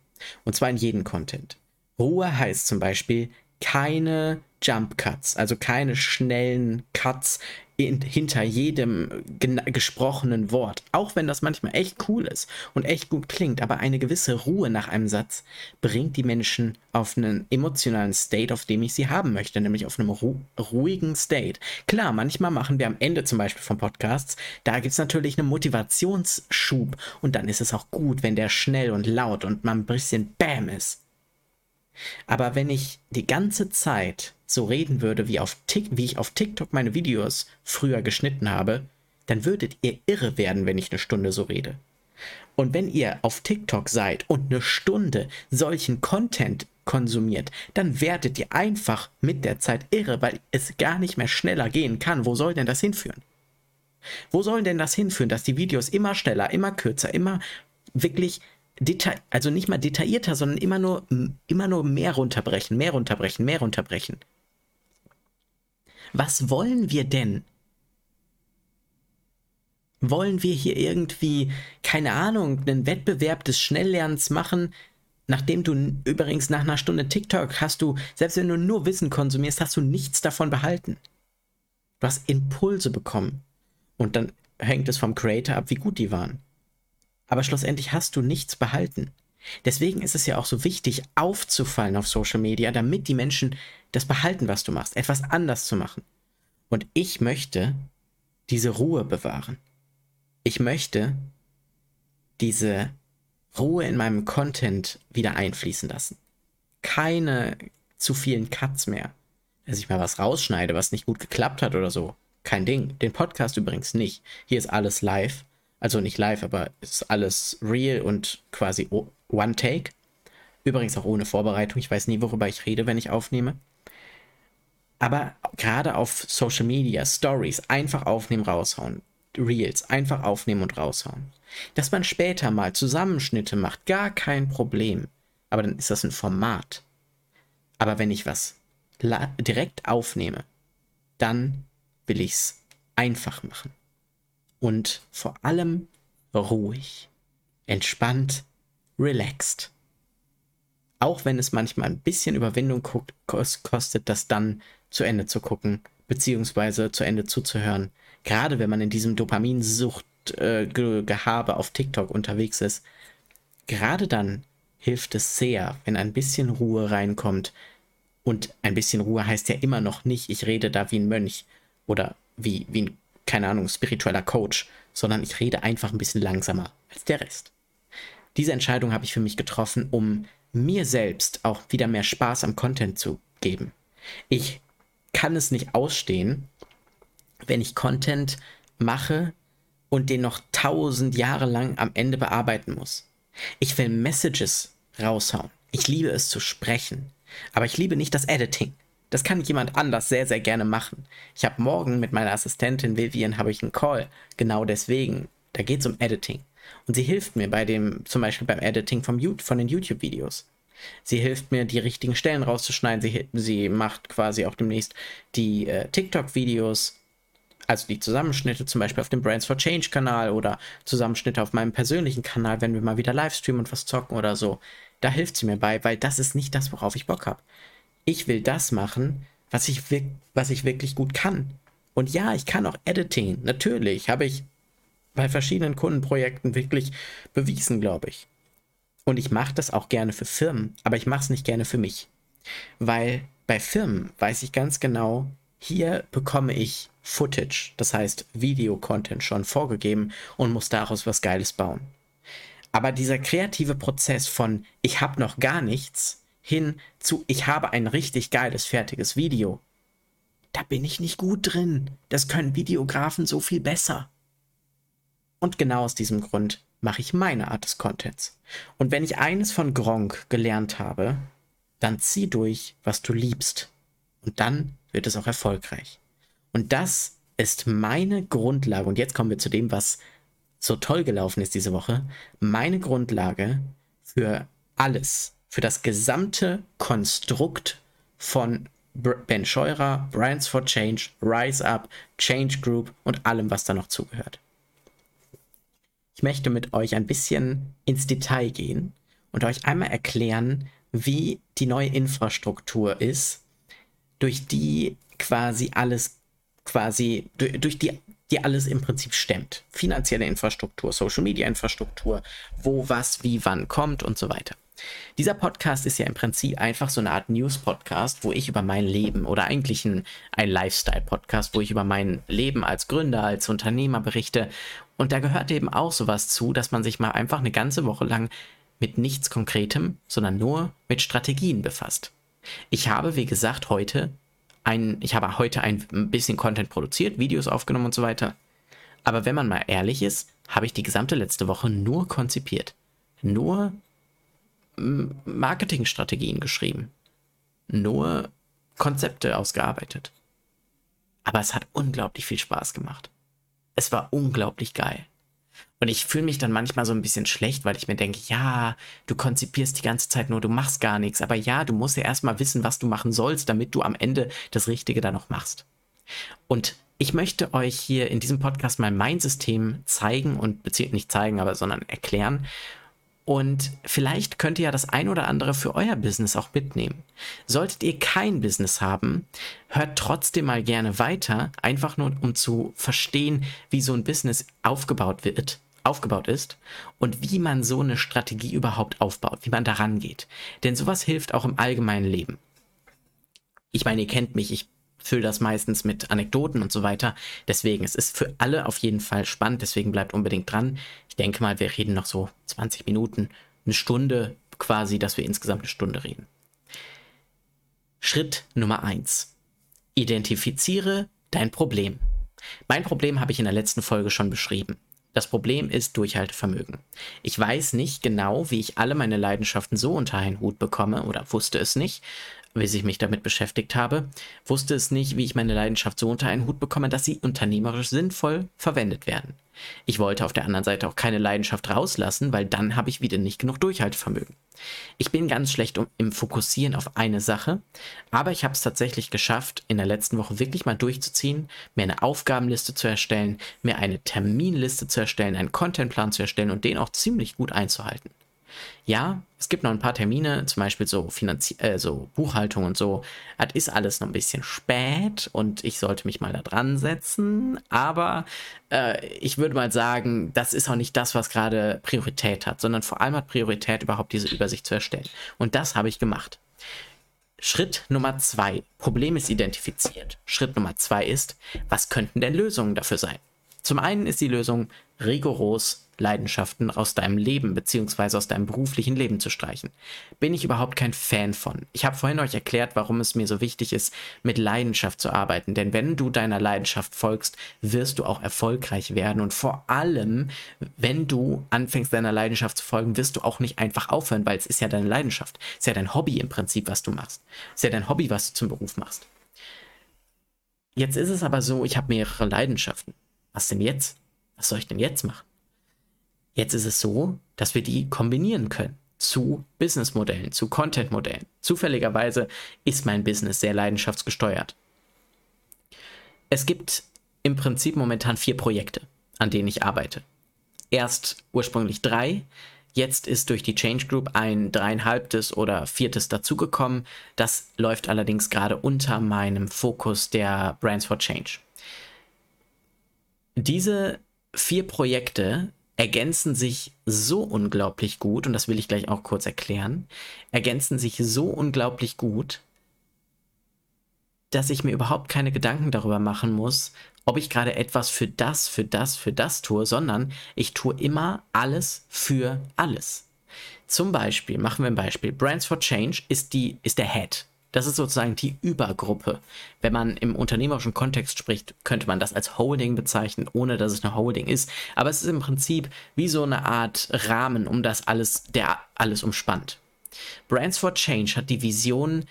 Und zwar in jedem Content. Ruhe heißt zum Beispiel keine Jump Cuts, also keine schnellen Cuts in, hinter jedem gesprochenen Wort. Auch wenn das manchmal echt cool ist und echt gut klingt, aber eine gewisse Ruhe nach einem Satz bringt die Menschen auf einen emotionalen State, auf dem ich sie haben möchte, nämlich auf einem ru ruhigen State. Klar, manchmal machen wir am Ende zum Beispiel von Podcasts, da gibt es natürlich einen Motivationsschub und dann ist es auch gut, wenn der schnell und laut und man ein bisschen Bam ist. Aber wenn ich die ganze Zeit so reden würde, wie, auf wie ich auf TikTok meine Videos früher geschnitten habe, dann würdet ihr irre werden, wenn ich eine Stunde so rede. Und wenn ihr auf TikTok seid und eine Stunde solchen Content konsumiert, dann werdet ihr einfach mit der Zeit irre, weil es gar nicht mehr schneller gehen kann. Wo soll denn das hinführen? Wo soll denn das hinführen, dass die Videos immer schneller, immer kürzer, immer wirklich also nicht mal detaillierter, sondern immer nur, immer nur mehr runterbrechen, mehr runterbrechen, mehr runterbrechen. Was wollen wir denn? Wollen wir hier irgendwie, keine Ahnung, einen Wettbewerb des Schnelllernens machen, nachdem du übrigens nach einer Stunde TikTok hast du, selbst wenn du nur Wissen konsumierst, hast du nichts davon behalten. Du hast Impulse bekommen. Und dann hängt es vom Creator ab, wie gut die waren. Aber schlussendlich hast du nichts behalten. Deswegen ist es ja auch so wichtig, aufzufallen auf Social Media, damit die Menschen das behalten, was du machst, etwas anders zu machen. Und ich möchte diese Ruhe bewahren ich möchte diese Ruhe in meinem Content wieder einfließen lassen. Keine zu vielen Cuts mehr. Dass ich mal was rausschneide, was nicht gut geklappt hat oder so. Kein Ding. Den Podcast übrigens nicht. Hier ist alles live. Also nicht live, aber ist alles real und quasi One Take. Übrigens auch ohne Vorbereitung. Ich weiß nie, worüber ich rede, wenn ich aufnehme. Aber gerade auf Social Media, Stories, einfach aufnehmen, raushauen. Reels einfach aufnehmen und raushauen. Dass man später mal Zusammenschnitte macht, gar kein Problem. Aber dann ist das ein Format. Aber wenn ich was direkt aufnehme, dann will ich es einfach machen. Und vor allem ruhig, entspannt, relaxed. Auch wenn es manchmal ein bisschen Überwindung kostet, das dann zu Ende zu gucken, beziehungsweise zu Ende zuzuhören, gerade wenn man in diesem Dopaminsucht-Gehabe äh, auf TikTok unterwegs ist, gerade dann hilft es sehr, wenn ein bisschen Ruhe reinkommt. Und ein bisschen Ruhe heißt ja immer noch nicht, ich rede da wie ein Mönch oder wie, wie ein, keine Ahnung, spiritueller Coach, sondern ich rede einfach ein bisschen langsamer als der Rest. Diese Entscheidung habe ich für mich getroffen, um mir selbst auch wieder mehr Spaß am Content zu geben. Ich kann es nicht ausstehen, wenn ich Content mache und den noch tausend Jahre lang am Ende bearbeiten muss. Ich will Messages raushauen. Ich liebe es zu sprechen. Aber ich liebe nicht das Editing. Das kann jemand anders sehr, sehr gerne machen. Ich habe morgen mit meiner Assistentin Vivian habe ich einen Call. Genau deswegen. Da geht es um Editing. Und sie hilft mir bei dem, zum Beispiel beim Editing vom, von den YouTube-Videos. Sie hilft mir, die richtigen Stellen rauszuschneiden. Sie, sie macht quasi auch demnächst die äh, TikTok-Videos also die Zusammenschnitte zum Beispiel auf dem Brands for Change Kanal oder Zusammenschnitte auf meinem persönlichen Kanal, wenn wir mal wieder Livestreamen und was zocken oder so. Da hilft sie mir bei, weil das ist nicht das, worauf ich Bock habe. Ich will das machen, was ich, was ich wirklich gut kann. Und ja, ich kann auch Editing. Natürlich habe ich bei verschiedenen Kundenprojekten wirklich bewiesen, glaube ich. Und ich mache das auch gerne für Firmen, aber ich mache es nicht gerne für mich. Weil bei Firmen weiß ich ganz genau, hier bekomme ich Footage, das heißt Video-Content schon vorgegeben und muss daraus was Geiles bauen. Aber dieser kreative Prozess von ich habe noch gar nichts hin zu ich habe ein richtig geiles fertiges Video, da bin ich nicht gut drin. Das können Videografen so viel besser. Und genau aus diesem Grund mache ich meine Art des Contents. Und wenn ich eines von Gronk gelernt habe, dann zieh durch, was du liebst. Und dann wird es auch erfolgreich. Und das ist meine Grundlage. Und jetzt kommen wir zu dem, was so toll gelaufen ist diese Woche. Meine Grundlage für alles, für das gesamte Konstrukt von Ben Scheurer, Brands for Change, Rise Up, Change Group und allem, was da noch zugehört. Ich möchte mit euch ein bisschen ins Detail gehen und euch einmal erklären, wie die neue Infrastruktur ist, durch die quasi alles quasi, durch die, die alles im Prinzip stemmt. Finanzielle Infrastruktur, Social Media Infrastruktur, wo was, wie, wann kommt und so weiter. Dieser Podcast ist ja im Prinzip einfach so eine Art News-Podcast, wo ich über mein Leben oder eigentlich ein, ein Lifestyle-Podcast, wo ich über mein Leben als Gründer, als Unternehmer berichte. Und da gehört eben auch sowas zu, dass man sich mal einfach eine ganze Woche lang mit nichts Konkretem, sondern nur mit Strategien befasst. Ich habe, wie gesagt, heute ein, ich habe heute ein bisschen Content produziert, Videos aufgenommen und so weiter. Aber wenn man mal ehrlich ist, habe ich die gesamte letzte Woche nur konzipiert. Nur Marketingstrategien geschrieben. Nur Konzepte ausgearbeitet. Aber es hat unglaublich viel Spaß gemacht. Es war unglaublich geil. Und ich fühle mich dann manchmal so ein bisschen schlecht, weil ich mir denke, ja, du konzipierst die ganze Zeit nur, du machst gar nichts. Aber ja, du musst ja erstmal wissen, was du machen sollst, damit du am Ende das Richtige dann noch machst. Und ich möchte euch hier in diesem Podcast mal mein System zeigen und beziehungsweise nicht zeigen, aber sondern erklären. Und vielleicht könnt ihr ja das ein oder andere für euer Business auch mitnehmen. Solltet ihr kein Business haben, hört trotzdem mal gerne weiter, einfach nur um zu verstehen, wie so ein Business aufgebaut wird aufgebaut ist und wie man so eine Strategie überhaupt aufbaut, wie man daran geht. Denn sowas hilft auch im allgemeinen Leben. Ich meine, ihr kennt mich, ich fülle das meistens mit Anekdoten und so weiter. Deswegen, es ist für alle auf jeden Fall spannend, deswegen bleibt unbedingt dran. Ich denke mal, wir reden noch so 20 Minuten, eine Stunde quasi, dass wir insgesamt eine Stunde reden. Schritt Nummer 1. Identifiziere dein Problem. Mein Problem habe ich in der letzten Folge schon beschrieben. Das Problem ist Durchhaltevermögen. Ich weiß nicht genau, wie ich alle meine Leidenschaften so unter einen Hut bekomme oder wusste es nicht, bis ich mich damit beschäftigt habe, wusste es nicht, wie ich meine Leidenschaft so unter einen Hut bekomme, dass sie unternehmerisch sinnvoll verwendet werden. Ich wollte auf der anderen Seite auch keine Leidenschaft rauslassen, weil dann habe ich wieder nicht genug Durchhaltevermögen. Ich bin ganz schlecht im Fokussieren auf eine Sache, aber ich habe es tatsächlich geschafft, in der letzten Woche wirklich mal durchzuziehen, mir eine Aufgabenliste zu erstellen, mir eine Terminliste zu erstellen, einen Contentplan zu erstellen und den auch ziemlich gut einzuhalten. Ja, es gibt noch ein paar Termine, zum Beispiel so, Finanzi äh, so Buchhaltung und so. Das ist alles noch ein bisschen spät und ich sollte mich mal da dran setzen. Aber äh, ich würde mal sagen, das ist auch nicht das, was gerade Priorität hat, sondern vor allem hat Priorität, überhaupt diese Übersicht zu erstellen. Und das habe ich gemacht. Schritt Nummer zwei. Problem ist identifiziert. Schritt Nummer zwei ist, was könnten denn Lösungen dafür sein? Zum einen ist die Lösung rigoros Leidenschaften aus deinem Leben bzw. aus deinem beruflichen Leben zu streichen. Bin ich überhaupt kein Fan von. Ich habe vorhin euch erklärt, warum es mir so wichtig ist, mit Leidenschaft zu arbeiten. Denn wenn du deiner Leidenschaft folgst, wirst du auch erfolgreich werden. Und vor allem, wenn du anfängst, deiner Leidenschaft zu folgen, wirst du auch nicht einfach aufhören, weil es ist ja deine Leidenschaft. Es ist ja dein Hobby im Prinzip, was du machst. Es ist ja dein Hobby, was du zum Beruf machst. Jetzt ist es aber so, ich habe mehrere Leidenschaften. Was denn jetzt? Was soll ich denn jetzt machen? Jetzt ist es so, dass wir die kombinieren können zu Businessmodellen, zu Content-Modellen. Zufälligerweise ist mein Business sehr leidenschaftsgesteuert. Es gibt im Prinzip momentan vier Projekte, an denen ich arbeite. Erst ursprünglich drei, jetzt ist durch die Change Group ein dreieinhalbtes oder viertes dazugekommen. Das läuft allerdings gerade unter meinem Fokus der Brands for Change. Diese vier Projekte ergänzen sich so unglaublich gut, und das will ich gleich auch kurz erklären, ergänzen sich so unglaublich gut, dass ich mir überhaupt keine Gedanken darüber machen muss, ob ich gerade etwas für das, für das, für das tue, sondern ich tue immer alles für alles. Zum Beispiel, machen wir ein Beispiel, Brands for Change ist, die, ist der Head. Das ist sozusagen die Übergruppe. Wenn man im unternehmerischen Kontext spricht, könnte man das als Holding bezeichnen, ohne dass es eine Holding ist. Aber es ist im Prinzip wie so eine Art Rahmen, um das alles, der alles umspannt. Brands for Change hat die Vision,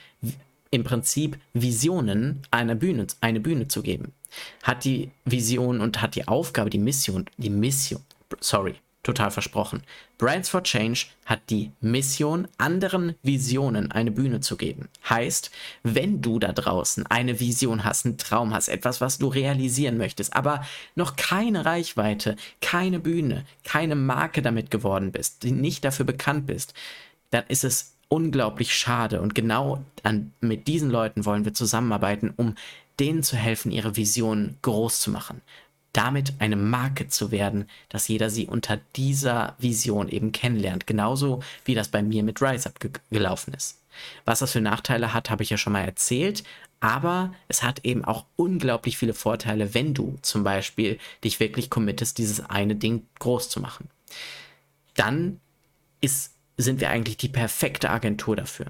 im Prinzip Visionen einer Bühne, eine Bühne zu geben. Hat die Vision und hat die Aufgabe, die Mission, die Mission, sorry, total versprochen. Brands for Change hat die Mission, anderen Visionen eine Bühne zu geben. Heißt, wenn du da draußen eine Vision hast, einen Traum hast, etwas, was du realisieren möchtest, aber noch keine Reichweite, keine Bühne, keine Marke damit geworden bist, die nicht dafür bekannt bist, dann ist es unglaublich schade. Und genau an, mit diesen Leuten wollen wir zusammenarbeiten, um denen zu helfen, ihre Vision groß zu machen damit eine Marke zu werden, dass jeder sie unter dieser Vision eben kennenlernt. Genauso wie das bei mir mit RiseUp ge gelaufen ist. Was das für Nachteile hat, habe ich ja schon mal erzählt. Aber es hat eben auch unglaublich viele Vorteile, wenn du zum Beispiel dich wirklich committest, dieses eine Ding groß zu machen. Dann ist, sind wir eigentlich die perfekte Agentur dafür.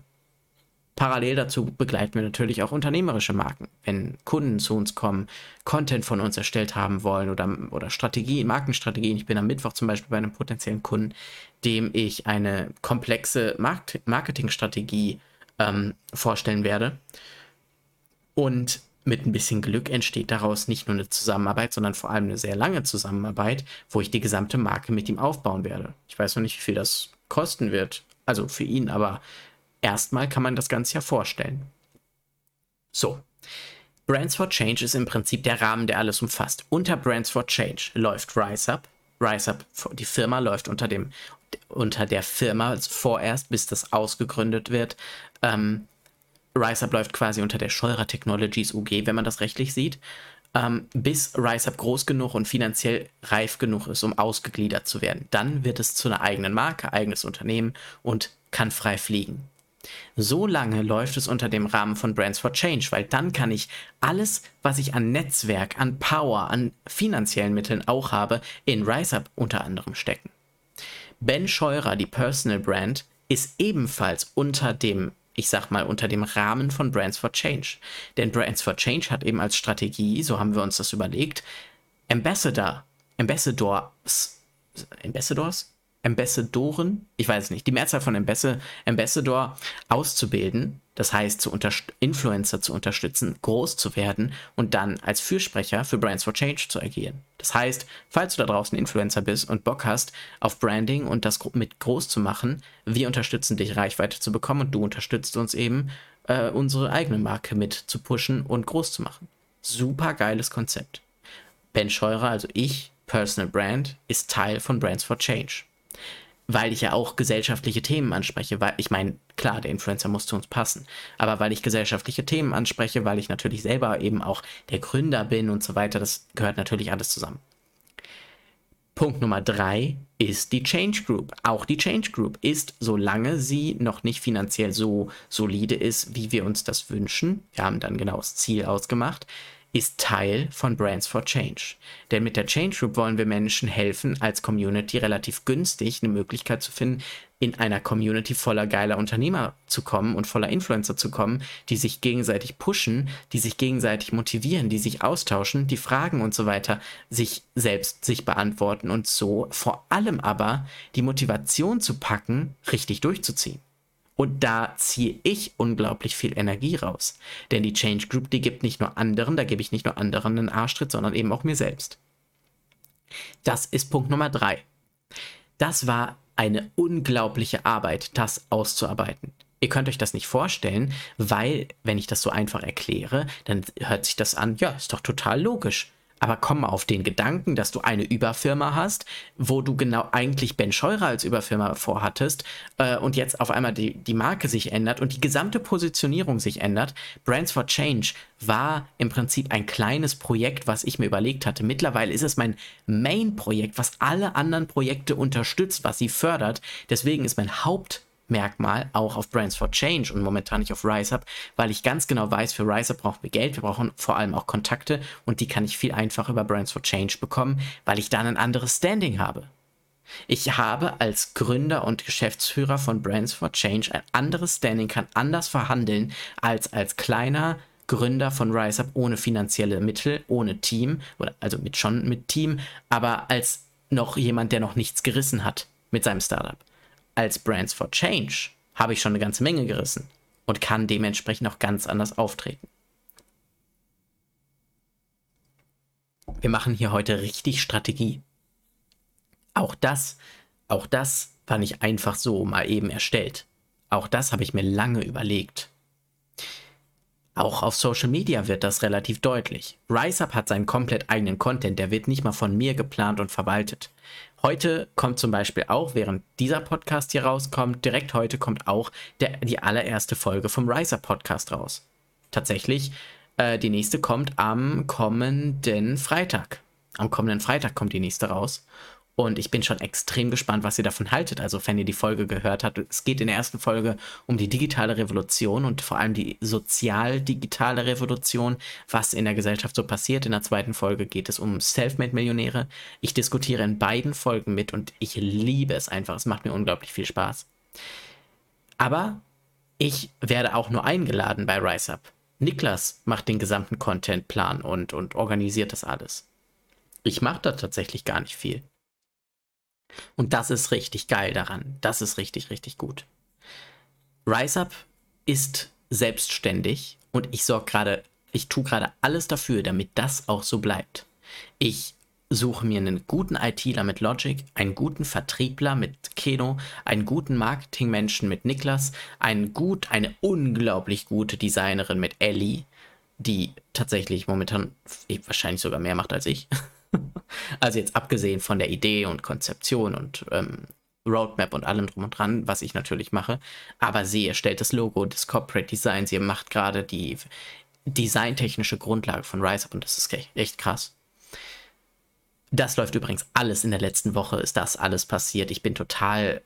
Parallel dazu begleiten wir natürlich auch unternehmerische Marken. Wenn Kunden zu uns kommen, Content von uns erstellt haben wollen oder, oder Strategien, Markenstrategien. Ich bin am Mittwoch zum Beispiel bei einem potenziellen Kunden, dem ich eine komplexe Markt Marketingstrategie ähm, vorstellen werde. Und mit ein bisschen Glück entsteht daraus nicht nur eine Zusammenarbeit, sondern vor allem eine sehr lange Zusammenarbeit, wo ich die gesamte Marke mit ihm aufbauen werde. Ich weiß noch nicht, wie viel das kosten wird, also für ihn, aber erstmal kann man das Ganze ja vorstellen. So. Brands for Change ist im Prinzip der Rahmen, der alles umfasst. Unter Brands for Change läuft RiseUp. RiseUp, die Firma läuft unter dem unter der Firma vorerst, bis das ausgegründet wird. Ähm, RiseUp läuft quasi unter der Scheurer Technologies UG, wenn man das rechtlich sieht, ähm, bis RiseUp groß genug und finanziell reif genug ist, um ausgegliedert zu werden. Dann wird es zu einer eigenen Marke, eigenes Unternehmen und kann frei fliegen. So lange läuft es unter dem Rahmen von Brands for Change, weil dann kann ich alles, was ich an Netzwerk, an Power, an finanziellen Mitteln auch habe, in RiseUp unter anderem stecken. Ben Scheurer, die Personal Brand, ist ebenfalls unter dem, ich sag mal, unter dem Rahmen von Brands for Change. Denn Brands for Change hat eben als Strategie, so haben wir uns das überlegt, Ambassador, Ambassadors, Ambassadors? Ambassadoren, ich weiß nicht, die Mehrzahl von Ambassador, auszubilden, das heißt zu Influencer zu unterstützen, groß zu werden und dann als Fürsprecher für Brands for Change zu agieren. Das heißt, falls du da draußen Influencer bist und Bock hast auf Branding und das mit groß zu machen, wir unterstützen dich, Reichweite zu bekommen und du unterstützt uns eben, äh, unsere eigene Marke mit zu pushen und groß zu machen. Super geiles Konzept. Ben Scheurer, also ich, Personal Brand, ist Teil von Brands for Change weil ich ja auch gesellschaftliche Themen anspreche, weil ich meine, klar, der Influencer muss zu uns passen, aber weil ich gesellschaftliche Themen anspreche, weil ich natürlich selber eben auch der Gründer bin und so weiter, das gehört natürlich alles zusammen. Punkt Nummer drei ist die Change Group. Auch die Change Group ist, solange sie noch nicht finanziell so solide ist, wie wir uns das wünschen, wir haben dann genau das Ziel ausgemacht, ist Teil von Brands for Change. Denn mit der Change Group wollen wir Menschen helfen, als Community relativ günstig eine Möglichkeit zu finden, in einer Community voller geiler Unternehmer zu kommen und voller Influencer zu kommen, die sich gegenseitig pushen, die sich gegenseitig motivieren, die sich austauschen, die Fragen und so weiter sich selbst sich beantworten und so vor allem aber die Motivation zu packen, richtig durchzuziehen. Und da ziehe ich unglaublich viel Energie raus. Denn die Change Group, die gibt nicht nur anderen, da gebe ich nicht nur anderen einen Arschtritt, sondern eben auch mir selbst. Das ist Punkt Nummer drei. Das war eine unglaubliche Arbeit, das auszuarbeiten. Ihr könnt euch das nicht vorstellen, weil, wenn ich das so einfach erkläre, dann hört sich das an, ja, ist doch total logisch. Aber komm mal auf den Gedanken, dass du eine Überfirma hast, wo du genau eigentlich Ben Scheurer als Überfirma vorhattest äh, und jetzt auf einmal die, die Marke sich ändert und die gesamte Positionierung sich ändert. Brands for Change war im Prinzip ein kleines Projekt, was ich mir überlegt hatte. Mittlerweile ist es mein Main-Projekt, was alle anderen Projekte unterstützt, was sie fördert. Deswegen ist mein Haupt Merkmal auch auf Brands for Change und momentan nicht auf RiseUp, weil ich ganz genau weiß, für RiseUp brauchen wir Geld, wir brauchen vor allem auch Kontakte und die kann ich viel einfacher über Brands for Change bekommen, weil ich dann ein anderes Standing habe. Ich habe als Gründer und Geschäftsführer von Brands for Change ein anderes Standing, kann anders verhandeln als als kleiner Gründer von RiseUp ohne finanzielle Mittel, ohne Team, oder also mit schon mit Team, aber als noch jemand, der noch nichts gerissen hat mit seinem Startup als Brands for Change habe ich schon eine ganze Menge gerissen und kann dementsprechend auch ganz anders auftreten. Wir machen hier heute richtig Strategie. Auch das, auch das war nicht einfach so mal eben erstellt. Auch das habe ich mir lange überlegt. Auch auf Social Media wird das relativ deutlich. RiseUp hat seinen komplett eigenen Content, der wird nicht mal von mir geplant und verwaltet. Heute kommt zum Beispiel auch, während dieser Podcast hier rauskommt, direkt heute kommt auch der, die allererste Folge vom RiseUp Podcast raus. Tatsächlich, äh, die nächste kommt am kommenden Freitag. Am kommenden Freitag kommt die nächste raus. Und ich bin schon extrem gespannt, was ihr davon haltet. Also, wenn ihr die Folge gehört habt, es geht in der ersten Folge um die digitale Revolution und vor allem die sozial-digitale Revolution, was in der Gesellschaft so passiert. In der zweiten Folge geht es um Selfmade-Millionäre. Ich diskutiere in beiden Folgen mit und ich liebe es einfach. Es macht mir unglaublich viel Spaß. Aber ich werde auch nur eingeladen bei RiseUp. Niklas macht den gesamten Contentplan und, und organisiert das alles. Ich mache da tatsächlich gar nicht viel. Und das ist richtig geil daran. Das ist richtig, richtig gut. RiseUp ist selbstständig und ich sorge gerade, ich tue gerade alles dafür, damit das auch so bleibt. Ich suche mir einen guten ITler mit Logic, einen guten Vertriebler mit Keno, einen guten Marketingmenschen mit Niklas, einen gut, eine unglaublich gute Designerin mit Ellie, die tatsächlich momentan wahrscheinlich sogar mehr macht als ich. also jetzt abgesehen von der Idee und Konzeption und ähm, Roadmap und allem drum und dran, was ich natürlich mache. Aber sie erstellt das Logo, das Corporate Design, sie macht gerade die designtechnische Grundlage von RiseUp und das ist echt krass. Das läuft übrigens alles in der letzten Woche, ist das alles passiert. Ich bin total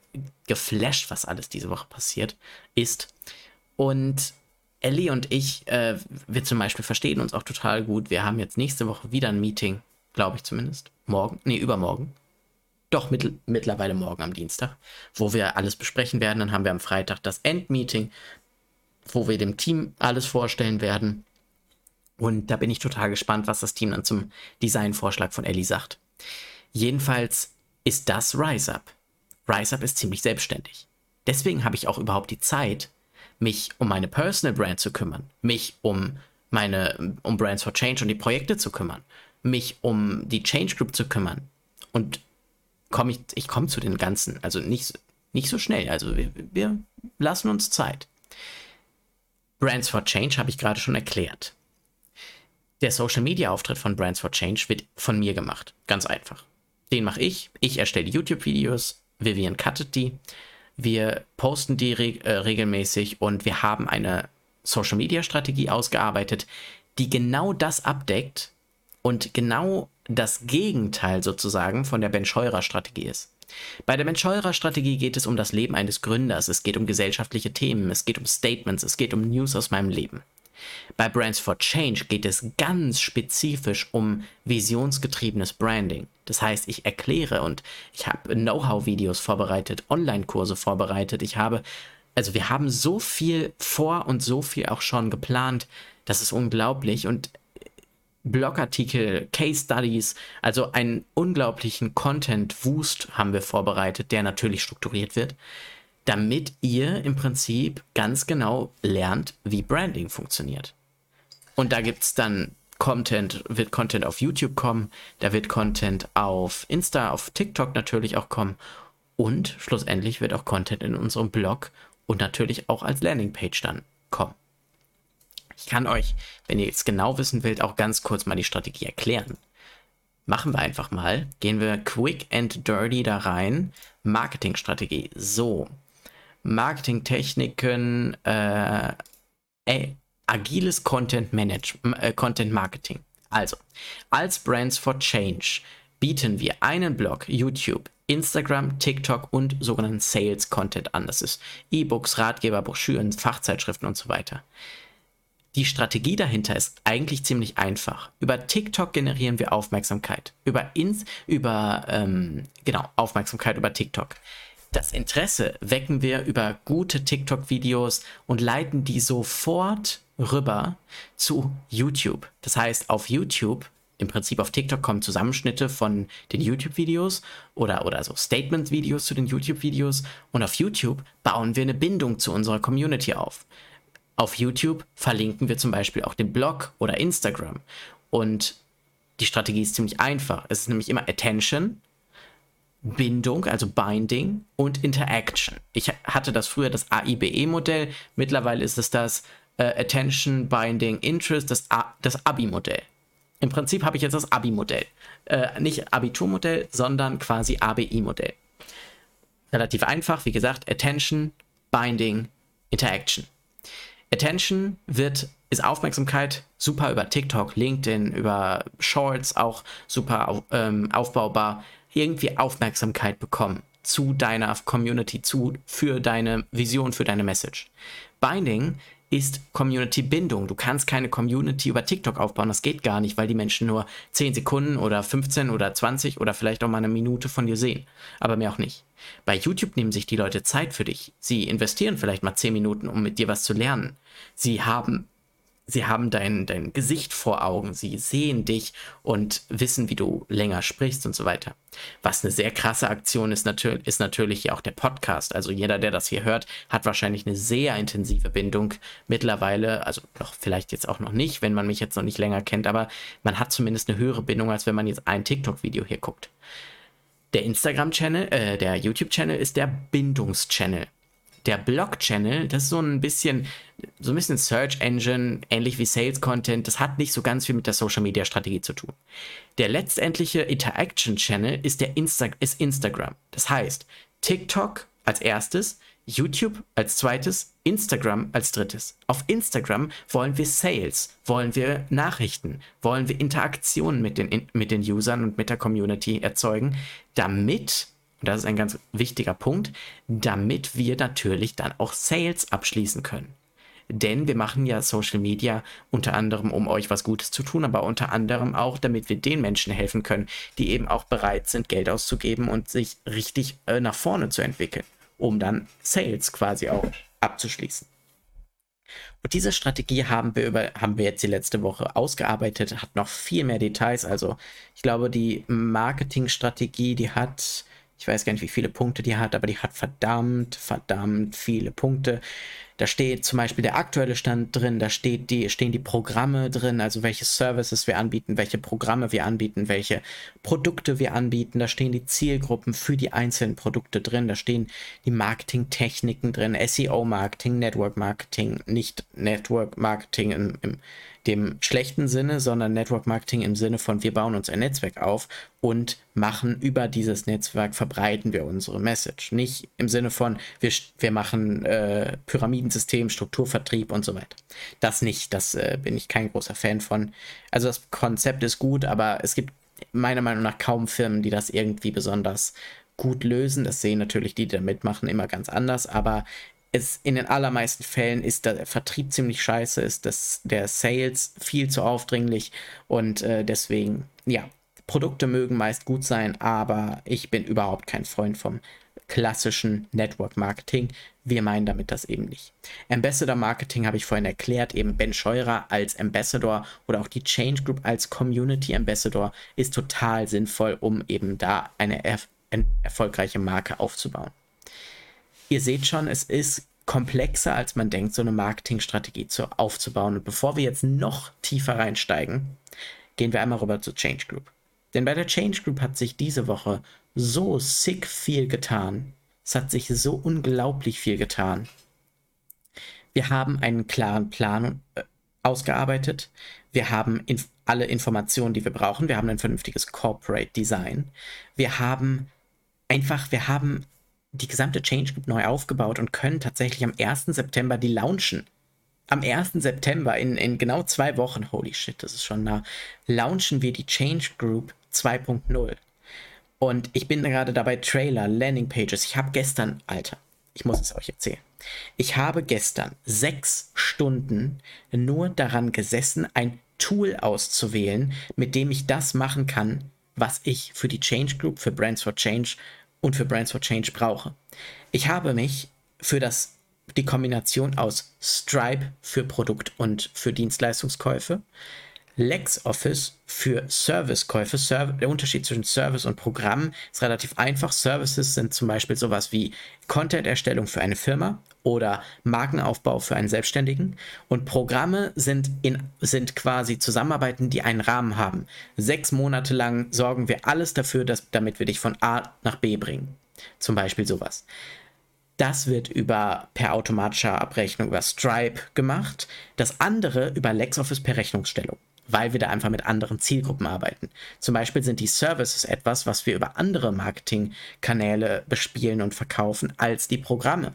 geflasht, was alles diese Woche passiert ist. Und Ellie und ich, äh, wir zum Beispiel verstehen uns auch total gut. Wir haben jetzt nächste Woche wieder ein Meeting, glaube ich zumindest. Morgen, nee, übermorgen. Doch, mit, mittlerweile morgen am Dienstag, wo wir alles besprechen werden. Dann haben wir am Freitag das Endmeeting, wo wir dem Team alles vorstellen werden. Und da bin ich total gespannt, was das Team dann zum Designvorschlag von Ellie sagt. Jedenfalls ist das RiseUp. RiseUp ist ziemlich selbstständig. Deswegen habe ich auch überhaupt die Zeit, mich um meine Personal Brand zu kümmern, mich um meine, um Brands for Change und die Projekte zu kümmern, mich um die Change Group zu kümmern. Und komme ich, ich komme zu den ganzen, also nicht, nicht so schnell. Also wir, wir lassen uns Zeit. Brands for Change habe ich gerade schon erklärt. Der Social Media Auftritt von Brands for Change wird von mir gemacht. Ganz einfach. Den mache ich. Ich erstelle YouTube-Videos. Vivian cuttet die. Wir posten die reg äh, regelmäßig und wir haben eine Social Media Strategie ausgearbeitet, die genau das abdeckt und genau das Gegenteil sozusagen von der Ben Scheurer Strategie ist. Bei der Ben Scheurer Strategie geht es um das Leben eines Gründers, es geht um gesellschaftliche Themen, es geht um Statements, es geht um News aus meinem Leben. Bei Brands for Change geht es ganz spezifisch um visionsgetriebenes Branding. Das heißt, ich erkläre und ich habe Know-how-Videos vorbereitet, Online-Kurse vorbereitet. Ich habe, also wir haben so viel vor und so viel auch schon geplant. Das ist unglaublich und Blogartikel, Case Studies, also einen unglaublichen Content-Wust haben wir vorbereitet, der natürlich strukturiert wird damit ihr im Prinzip ganz genau lernt, wie Branding funktioniert. Und da gibt es dann Content, wird Content auf YouTube kommen, da wird Content auf Insta, auf TikTok natürlich auch kommen und schlussendlich wird auch Content in unserem Blog und natürlich auch als Landingpage dann kommen. Ich kann euch, wenn ihr jetzt genau wissen wollt, auch ganz kurz mal die Strategie erklären. Machen wir einfach mal. Gehen wir quick and dirty da rein. Marketingstrategie. So, Marketingtechniken, äh, äh, agiles Content, Manage, äh, Content Marketing. Also, als Brands for Change bieten wir einen Blog, YouTube, Instagram, TikTok und sogenannten Sales Content an. Das ist E-Books, Ratgeber, Broschüren, Fachzeitschriften und so weiter. Die Strategie dahinter ist eigentlich ziemlich einfach. Über TikTok generieren wir Aufmerksamkeit. Über Ins, über ähm, genau Aufmerksamkeit über TikTok. Das Interesse wecken wir über gute TikTok-Videos und leiten die sofort rüber zu YouTube. Das heißt, auf YouTube, im Prinzip auf TikTok kommen Zusammenschnitte von den YouTube-Videos oder, oder so Statement-Videos zu den YouTube-Videos und auf YouTube bauen wir eine Bindung zu unserer Community auf. Auf YouTube verlinken wir zum Beispiel auch den Blog oder Instagram. Und die Strategie ist ziemlich einfach. Es ist nämlich immer Attention, Bindung, also Binding und Interaction. Ich hatte das früher das AIBE-Modell, mittlerweile ist es das äh, Attention, Binding, Interest, das, das ABI-Modell. Im Prinzip habe ich jetzt das ABI-Modell. Äh, nicht Abiturmodell, sondern quasi ABI-Modell. Relativ einfach, wie gesagt, Attention, Binding, Interaction. Attention wird, ist Aufmerksamkeit super über TikTok, LinkedIn, über Shorts auch super auf, ähm, aufbaubar irgendwie Aufmerksamkeit bekommen zu deiner Community, zu, für deine Vision, für deine Message. Binding ist Community-Bindung. Du kannst keine Community über TikTok aufbauen. Das geht gar nicht, weil die Menschen nur 10 Sekunden oder 15 oder 20 oder vielleicht auch mal eine Minute von dir sehen. Aber mehr auch nicht. Bei YouTube nehmen sich die Leute Zeit für dich. Sie investieren vielleicht mal 10 Minuten, um mit dir was zu lernen. Sie haben sie haben dein, dein Gesicht vor Augen, sie sehen dich und wissen, wie du länger sprichst und so weiter. Was eine sehr krasse Aktion ist, natür ist natürlich auch der Podcast. Also jeder, der das hier hört, hat wahrscheinlich eine sehr intensive Bindung mittlerweile, also noch vielleicht jetzt auch noch nicht, wenn man mich jetzt noch nicht länger kennt, aber man hat zumindest eine höhere Bindung, als wenn man jetzt ein TikTok-Video hier guckt. Der Instagram-Channel, äh, der YouTube-Channel ist der Bindungs-Channel der Blog-Channel, das ist so ein bisschen, so ein bisschen Search Engine, ähnlich wie Sales Content, das hat nicht so ganz viel mit der Social Media Strategie zu tun. Der letztendliche Interaction Channel ist Insta ist Instagram. Das heißt, TikTok als erstes, YouTube als zweites, Instagram als drittes. Auf Instagram wollen wir Sales, wollen wir Nachrichten, wollen wir Interaktionen mit den, mit den Usern und mit der Community erzeugen, damit und das ist ein ganz wichtiger Punkt, damit wir natürlich dann auch Sales abschließen können. Denn wir machen ja Social Media unter anderem, um euch was Gutes zu tun, aber unter anderem auch, damit wir den Menschen helfen können, die eben auch bereit sind, Geld auszugeben und sich richtig äh, nach vorne zu entwickeln, um dann Sales quasi auch abzuschließen. Und diese Strategie haben wir, über, haben wir jetzt die letzte Woche ausgearbeitet, hat noch viel mehr Details. Also ich glaube, die Marketingstrategie, die hat ich weiß gar nicht, wie viele Punkte die hat, aber die hat verdammt, verdammt viele Punkte. Da steht zum Beispiel der aktuelle Stand drin, da steht die, stehen die Programme drin, also welche Services wir anbieten, welche Programme wir anbieten, welche Produkte wir anbieten. Da stehen die Zielgruppen für die einzelnen Produkte drin, da stehen die Marketingtechniken drin, SEO-Marketing, Network-Marketing, nicht Network-Marketing im, im dem schlechten Sinne, sondern Network Marketing im Sinne von wir bauen uns ein Netzwerk auf und machen über dieses Netzwerk, verbreiten wir unsere Message. Nicht im Sinne von wir, wir machen äh, Pyramidensystem, Strukturvertrieb und so weiter. Das nicht, das äh, bin ich kein großer Fan von. Also das Konzept ist gut, aber es gibt meiner Meinung nach kaum Firmen, die das irgendwie besonders gut lösen. Das sehen natürlich die, die da mitmachen, immer ganz anders, aber es in den allermeisten Fällen ist der Vertrieb ziemlich scheiße, ist das, der Sales viel zu aufdringlich und äh, deswegen, ja, Produkte mögen meist gut sein, aber ich bin überhaupt kein Freund vom klassischen Network Marketing. Wir meinen damit das eben nicht. Ambassador Marketing habe ich vorhin erklärt, eben Ben Scheurer als Ambassador oder auch die Change Group als Community Ambassador ist total sinnvoll, um eben da eine, er eine erfolgreiche Marke aufzubauen ihr seht schon, es ist komplexer, als man denkt, so eine Marketingstrategie zu, aufzubauen. Und bevor wir jetzt noch tiefer reinsteigen, gehen wir einmal rüber zur Change Group. Denn bei der Change Group hat sich diese Woche so sick viel getan. Es hat sich so unglaublich viel getan. Wir haben einen klaren Plan äh, ausgearbeitet. Wir haben inf alle Informationen, die wir brauchen. Wir haben ein vernünftiges Corporate Design. Wir haben einfach, wir haben die gesamte Change Group neu aufgebaut und können tatsächlich am 1. September die launchen. Am 1. September, in, in genau zwei Wochen, holy shit, das ist schon nah, launchen wir die Change Group 2.0. Und ich bin gerade dabei, Trailer, Landing Pages. Ich habe gestern, Alter, ich muss es euch erzählen. Ich habe gestern sechs Stunden nur daran gesessen, ein Tool auszuwählen, mit dem ich das machen kann, was ich für die Change Group, für Brands for Change und für Brands for Change brauche. Ich habe mich für das, die Kombination aus Stripe für Produkt- und für Dienstleistungskäufe, LexOffice für Servicekäufe. Serv der Unterschied zwischen Service und Programm ist relativ einfach. Services sind zum Beispiel sowas wie Content-Erstellung für eine Firma oder Markenaufbau für einen Selbstständigen. Und Programme sind, in, sind quasi Zusammenarbeiten, die einen Rahmen haben. Sechs Monate lang sorgen wir alles dafür, dass, damit wir dich von A nach B bringen. Zum Beispiel sowas. Das wird über per automatischer Abrechnung über Stripe gemacht. Das andere über LexOffice per Rechnungsstellung weil wir da einfach mit anderen Zielgruppen arbeiten. Zum Beispiel sind die Services etwas, was wir über andere Marketingkanäle bespielen und verkaufen als die Programme.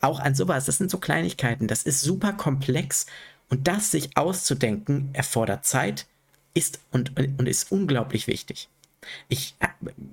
Auch an sowas, das sind so Kleinigkeiten, das ist super komplex und das sich auszudenken erfordert Zeit ist und, und ist unglaublich wichtig. Ich,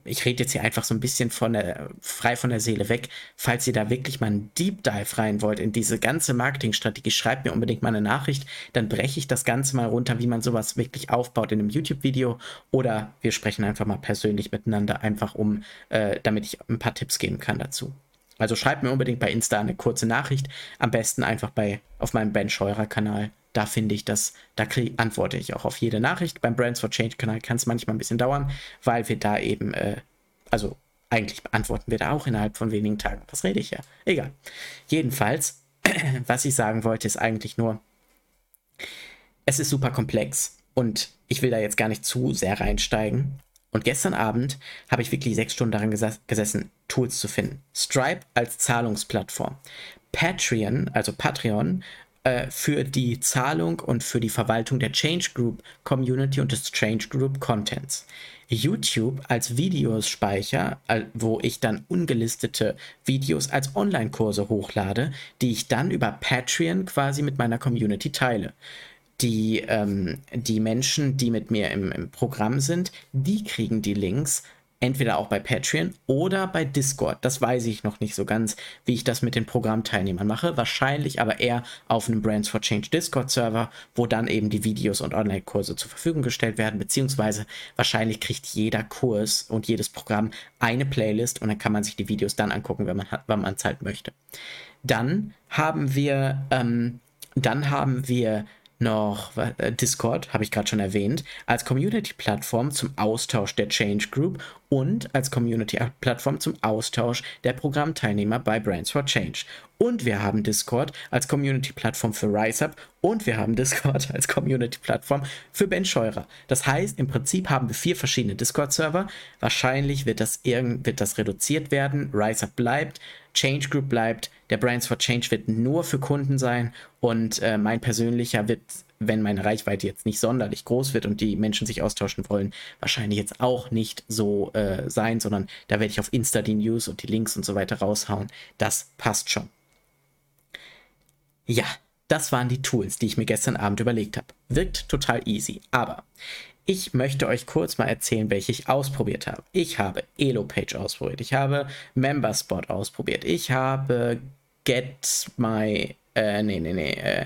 ich rede jetzt hier einfach so ein bisschen von der, frei von der Seele weg. Falls ihr da wirklich mal einen Deep Dive rein wollt in diese ganze Marketingstrategie, schreibt mir unbedingt mal eine Nachricht. Dann breche ich das Ganze mal runter, wie man sowas wirklich aufbaut in einem YouTube-Video. Oder wir sprechen einfach mal persönlich miteinander, einfach um, äh, damit ich ein paar Tipps geben kann dazu. Also schreibt mir unbedingt bei Insta eine kurze Nachricht. Am besten einfach bei auf meinem Ben Scheurer Kanal da finde ich das, da krieg, antworte ich auch auf jede Nachricht. Beim Brands for Change Kanal kann es manchmal ein bisschen dauern, weil wir da eben, äh, also eigentlich beantworten wir da auch innerhalb von wenigen Tagen. Was rede ich ja? Egal. Jedenfalls, was ich sagen wollte, ist eigentlich nur, es ist super komplex und ich will da jetzt gar nicht zu sehr reinsteigen. Und gestern Abend habe ich wirklich sechs Stunden daran gesessen, Tools zu finden. Stripe als Zahlungsplattform. Patreon, also Patreon, äh, für die Zahlung und für die Verwaltung der Change Group Community und des Change Group Contents. YouTube als Videospeicher, wo ich dann ungelistete Videos als Online-Kurse hochlade, die ich dann über Patreon quasi mit meiner Community teile. Die, ähm, die Menschen, die mit mir im, im Programm sind, die kriegen die Links entweder auch bei Patreon oder bei Discord. Das weiß ich noch nicht so ganz, wie ich das mit den Programmteilnehmern mache. Wahrscheinlich aber eher auf einem Brands for Change Discord-Server, wo dann eben die Videos und Online-Kurse zur Verfügung gestellt werden, beziehungsweise wahrscheinlich kriegt jeder Kurs und jedes Programm eine Playlist und dann kann man sich die Videos dann angucken, wenn man wenn man es halt möchte. Dann haben wir, ähm, dann haben wir noch äh, Discord, habe ich gerade schon erwähnt, als Community-Plattform zum Austausch der Change Group und als Community-Plattform zum Austausch der Programmteilnehmer bei Brands for Change. Und wir haben Discord als Community-Plattform für RiseUp und wir haben Discord als Community-Plattform für Ben Scheurer. Das heißt, im Prinzip haben wir vier verschiedene Discord-Server. Wahrscheinlich wird das, wird das reduziert werden. RiseUp bleibt, Change Group bleibt, der Brands for Change wird nur für Kunden sein und äh, mein persönlicher wird, wenn meine Reichweite jetzt nicht sonderlich groß wird und die Menschen sich austauschen wollen, wahrscheinlich jetzt auch nicht so äh, sein, sondern da werde ich auf Insta die News und die Links und so weiter raushauen. Das passt schon. Ja, das waren die Tools, die ich mir gestern Abend überlegt habe. Wirkt total easy, aber ich möchte euch kurz mal erzählen, welche ich ausprobiert habe. Ich habe Elopage ausprobiert, ich habe Memberspot ausprobiert, ich habe Get My, äh, nee, nee, nee, äh,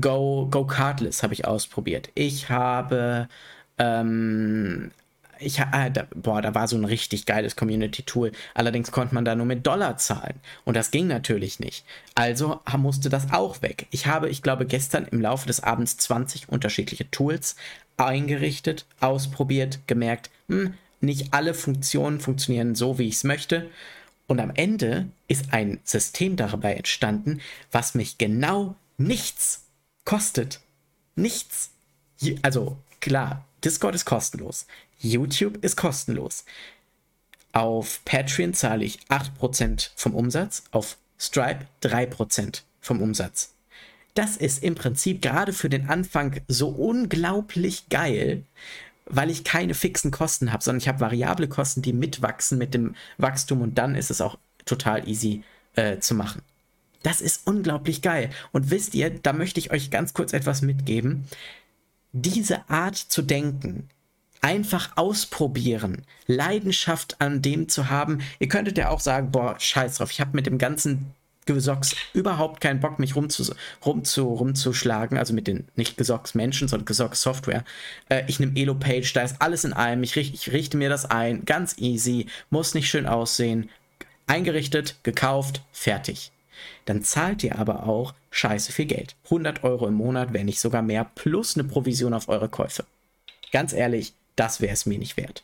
Go, Go Cardless habe ich ausprobiert. Ich habe, ähm, ich, äh, da, boah, da war so ein richtig geiles Community-Tool. Allerdings konnte man da nur mit Dollar zahlen. Und das ging natürlich nicht. Also musste das auch weg. Ich habe, ich glaube, gestern im Laufe des Abends 20 unterschiedliche Tools eingerichtet, ausprobiert, gemerkt, hm, nicht alle Funktionen funktionieren so, wie ich es möchte. Und am Ende ist ein System dabei entstanden, was mich genau nichts kostet. Nichts. Also klar, Discord ist kostenlos. YouTube ist kostenlos. Auf Patreon zahle ich 8% vom Umsatz, auf Stripe 3% vom Umsatz. Das ist im Prinzip gerade für den Anfang so unglaublich geil, weil ich keine fixen Kosten habe, sondern ich habe variable Kosten, die mitwachsen mit dem Wachstum und dann ist es auch total easy äh, zu machen. Das ist unglaublich geil. Und wisst ihr, da möchte ich euch ganz kurz etwas mitgeben. Diese Art zu denken, einfach ausprobieren, Leidenschaft an dem zu haben. Ihr könntet ja auch sagen, boah, scheiß drauf, ich habe mit dem ganzen Gesocks überhaupt keinen Bock, mich rumzu, rumzu, rumzuschlagen, also mit den nicht Gesocks Menschen, sondern Gesocks Software. Äh, ich nehme Elo-Page, da ist alles in einem, ich, ich richte mir das ein, ganz easy, muss nicht schön aussehen, eingerichtet, gekauft, fertig. Dann zahlt ihr aber auch scheiße viel Geld. 100 Euro im Monat, wenn nicht sogar mehr, plus eine Provision auf eure Käufe. Ganz ehrlich, das wäre es mir nicht wert.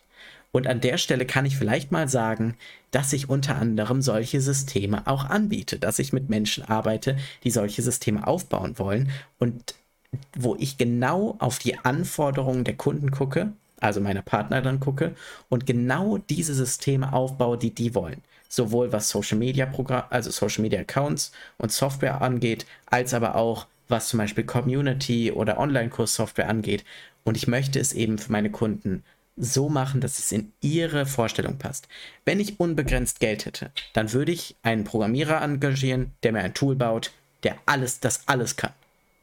Und an der Stelle kann ich vielleicht mal sagen, dass ich unter anderem solche Systeme auch anbiete, dass ich mit Menschen arbeite, die solche Systeme aufbauen wollen und wo ich genau auf die Anforderungen der Kunden gucke, also meiner Partner dann gucke und genau diese Systeme aufbaue, die die wollen. Sowohl was Social Media Programm, also Social Media Accounts und Software angeht, als aber auch was zum Beispiel Community oder Online-Kurs-Software angeht. Und ich möchte es eben für meine Kunden so machen, dass es in ihre Vorstellung passt. Wenn ich unbegrenzt Geld hätte, dann würde ich einen Programmierer engagieren, der mir ein Tool baut, der alles, das alles kann.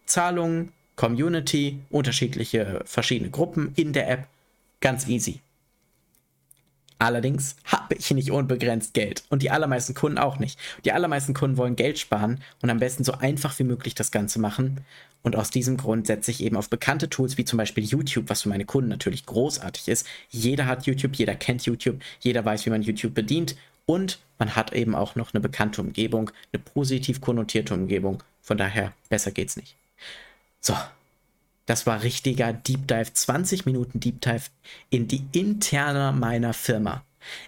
Zahlungen, Community, unterschiedliche verschiedene Gruppen in der App, ganz easy. Allerdings habe ich nicht unbegrenzt Geld und die allermeisten Kunden auch nicht. Die allermeisten Kunden wollen Geld sparen und am besten so einfach wie möglich das Ganze machen. Und aus diesem Grund setze ich eben auf bekannte Tools wie zum Beispiel YouTube, was für meine Kunden natürlich großartig ist. Jeder hat YouTube, jeder kennt YouTube, jeder weiß, wie man YouTube bedient und man hat eben auch noch eine bekannte Umgebung, eine positiv konnotierte Umgebung. Von daher, besser geht's nicht. So, das war richtiger Deep Dive, 20 Minuten Deep Dive in die interne meiner Firma.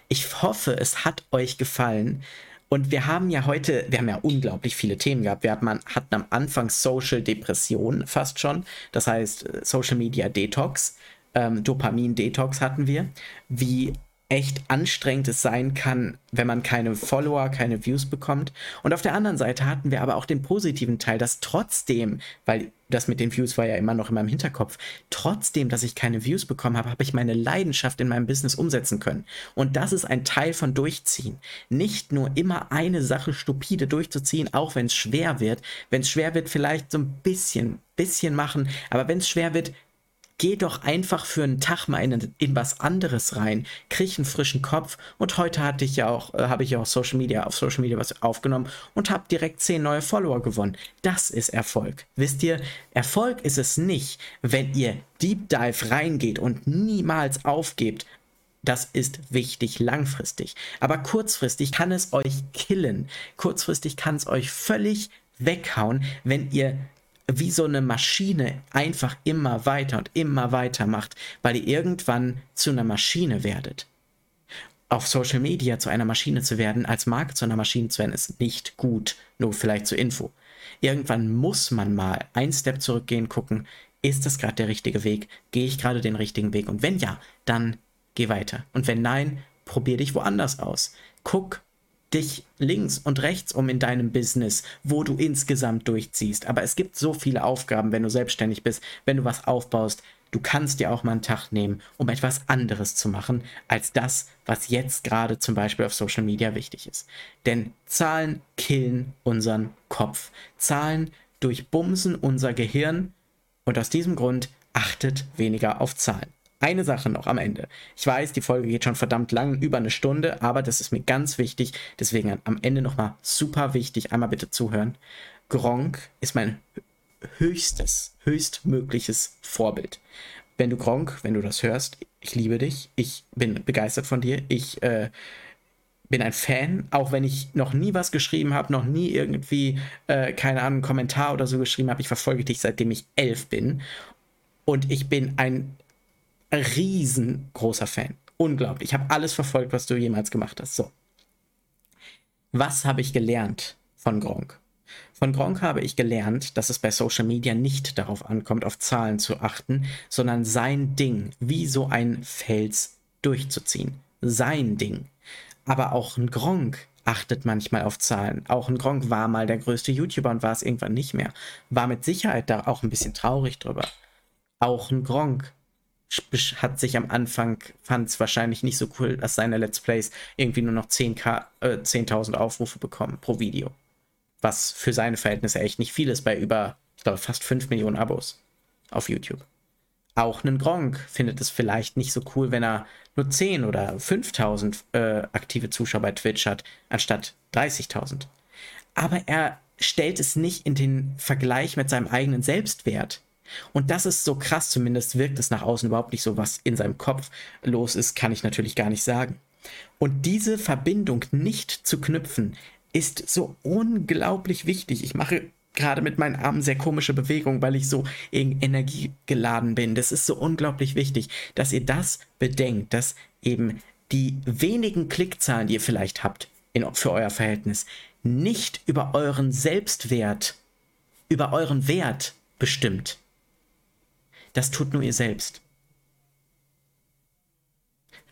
Ich hoffe, es hat euch gefallen. Und wir haben ja heute, wir haben ja unglaublich viele Themen gehabt. Wir hatten, am Anfang Social Depression fast schon. Das heißt äh, Social Media Detox, ähm, Dopamin Detox hatten wir. Wie echt anstrengend es sein kann, wenn man keine Follower, keine Views bekommt. Und auf der anderen Seite hatten wir aber auch den positiven Teil, dass trotzdem, weil das mit den Views war ja immer noch in meinem Hinterkopf, trotzdem, dass ich keine Views bekommen habe, habe ich meine Leidenschaft in meinem Business umsetzen können. Und das ist ein Teil von Durchziehen. Nicht nur immer eine Sache stupide durchzuziehen, auch wenn es schwer wird. Wenn es schwer wird, vielleicht so ein bisschen, bisschen machen. Aber wenn es schwer wird, Geh doch einfach für einen Tag mal in, in was anderes rein, krieg einen frischen Kopf und heute hatte ich ja auch, äh, habe ich ja auch Social Media, auf Social Media was aufgenommen und habe direkt zehn neue Follower gewonnen. Das ist Erfolg. Wisst ihr, Erfolg ist es nicht, wenn ihr Deep Dive reingeht und niemals aufgebt, das ist wichtig langfristig. Aber kurzfristig kann es euch killen. Kurzfristig kann es euch völlig weghauen, wenn ihr wie so eine Maschine einfach immer weiter und immer weiter macht, weil ihr irgendwann zu einer Maschine werdet. Auf Social Media zu einer Maschine zu werden, als Marke zu einer Maschine zu werden, ist nicht gut. Nur vielleicht zur Info. Irgendwann muss man mal ein Step zurückgehen, gucken, ist das gerade der richtige Weg? Gehe ich gerade den richtigen Weg? Und wenn ja, dann geh weiter. Und wenn nein, probier dich woanders aus. Guck, dich links und rechts um in deinem Business, wo du insgesamt durchziehst. Aber es gibt so viele Aufgaben, wenn du selbstständig bist, wenn du was aufbaust. Du kannst dir auch mal einen Tag nehmen, um etwas anderes zu machen, als das, was jetzt gerade zum Beispiel auf Social Media wichtig ist. Denn Zahlen killen unseren Kopf. Zahlen durchbumsen unser Gehirn und aus diesem Grund achtet weniger auf Zahlen. Eine Sache noch am Ende. Ich weiß, die Folge geht schon verdammt lang, über eine Stunde, aber das ist mir ganz wichtig. Deswegen am Ende nochmal super wichtig. Einmal bitte zuhören. Gronk ist mein höchstes, höchstmögliches Vorbild. Wenn du Gronk, wenn du das hörst, ich liebe dich. Ich bin begeistert von dir. Ich äh, bin ein Fan, auch wenn ich noch nie was geschrieben habe, noch nie irgendwie, äh, keine Ahnung, einen Kommentar oder so geschrieben habe. Ich verfolge dich, seitdem ich elf bin. Und ich bin ein riesengroßer Fan. Unglaublich. Ich habe alles verfolgt, was du jemals gemacht hast. So. Was habe ich gelernt von Gronk? Von Gronk habe ich gelernt, dass es bei Social Media nicht darauf ankommt, auf Zahlen zu achten, sondern sein Ding wie so ein Fels durchzuziehen. Sein Ding. Aber auch ein Gronk achtet manchmal auf Zahlen. Auch ein Gronk war mal der größte YouTuber und war es irgendwann nicht mehr. War mit Sicherheit da auch ein bisschen traurig drüber. Auch ein Gronk hat sich am Anfang, fand es wahrscheinlich nicht so cool, dass seine Let's Plays irgendwie nur noch 10.000 äh, 10 Aufrufe bekommen pro Video. Was für seine Verhältnisse echt nicht viel ist bei über, ich glaube, fast 5 Millionen Abos auf YouTube. Auch ein Gronk findet es vielleicht nicht so cool, wenn er nur 10 oder 5.000 äh, aktive Zuschauer bei Twitch hat, anstatt 30.000. Aber er stellt es nicht in den Vergleich mit seinem eigenen Selbstwert. Und das ist so krass, zumindest wirkt es nach außen überhaupt nicht so, was in seinem Kopf los ist, kann ich natürlich gar nicht sagen. Und diese Verbindung nicht zu knüpfen, ist so unglaublich wichtig. Ich mache gerade mit meinen Armen sehr komische Bewegungen, weil ich so energiegeladen bin. Das ist so unglaublich wichtig, dass ihr das bedenkt, dass eben die wenigen Klickzahlen, die ihr vielleicht habt in, für euer Verhältnis, nicht über euren Selbstwert, über euren Wert bestimmt. Das tut nur ihr selbst.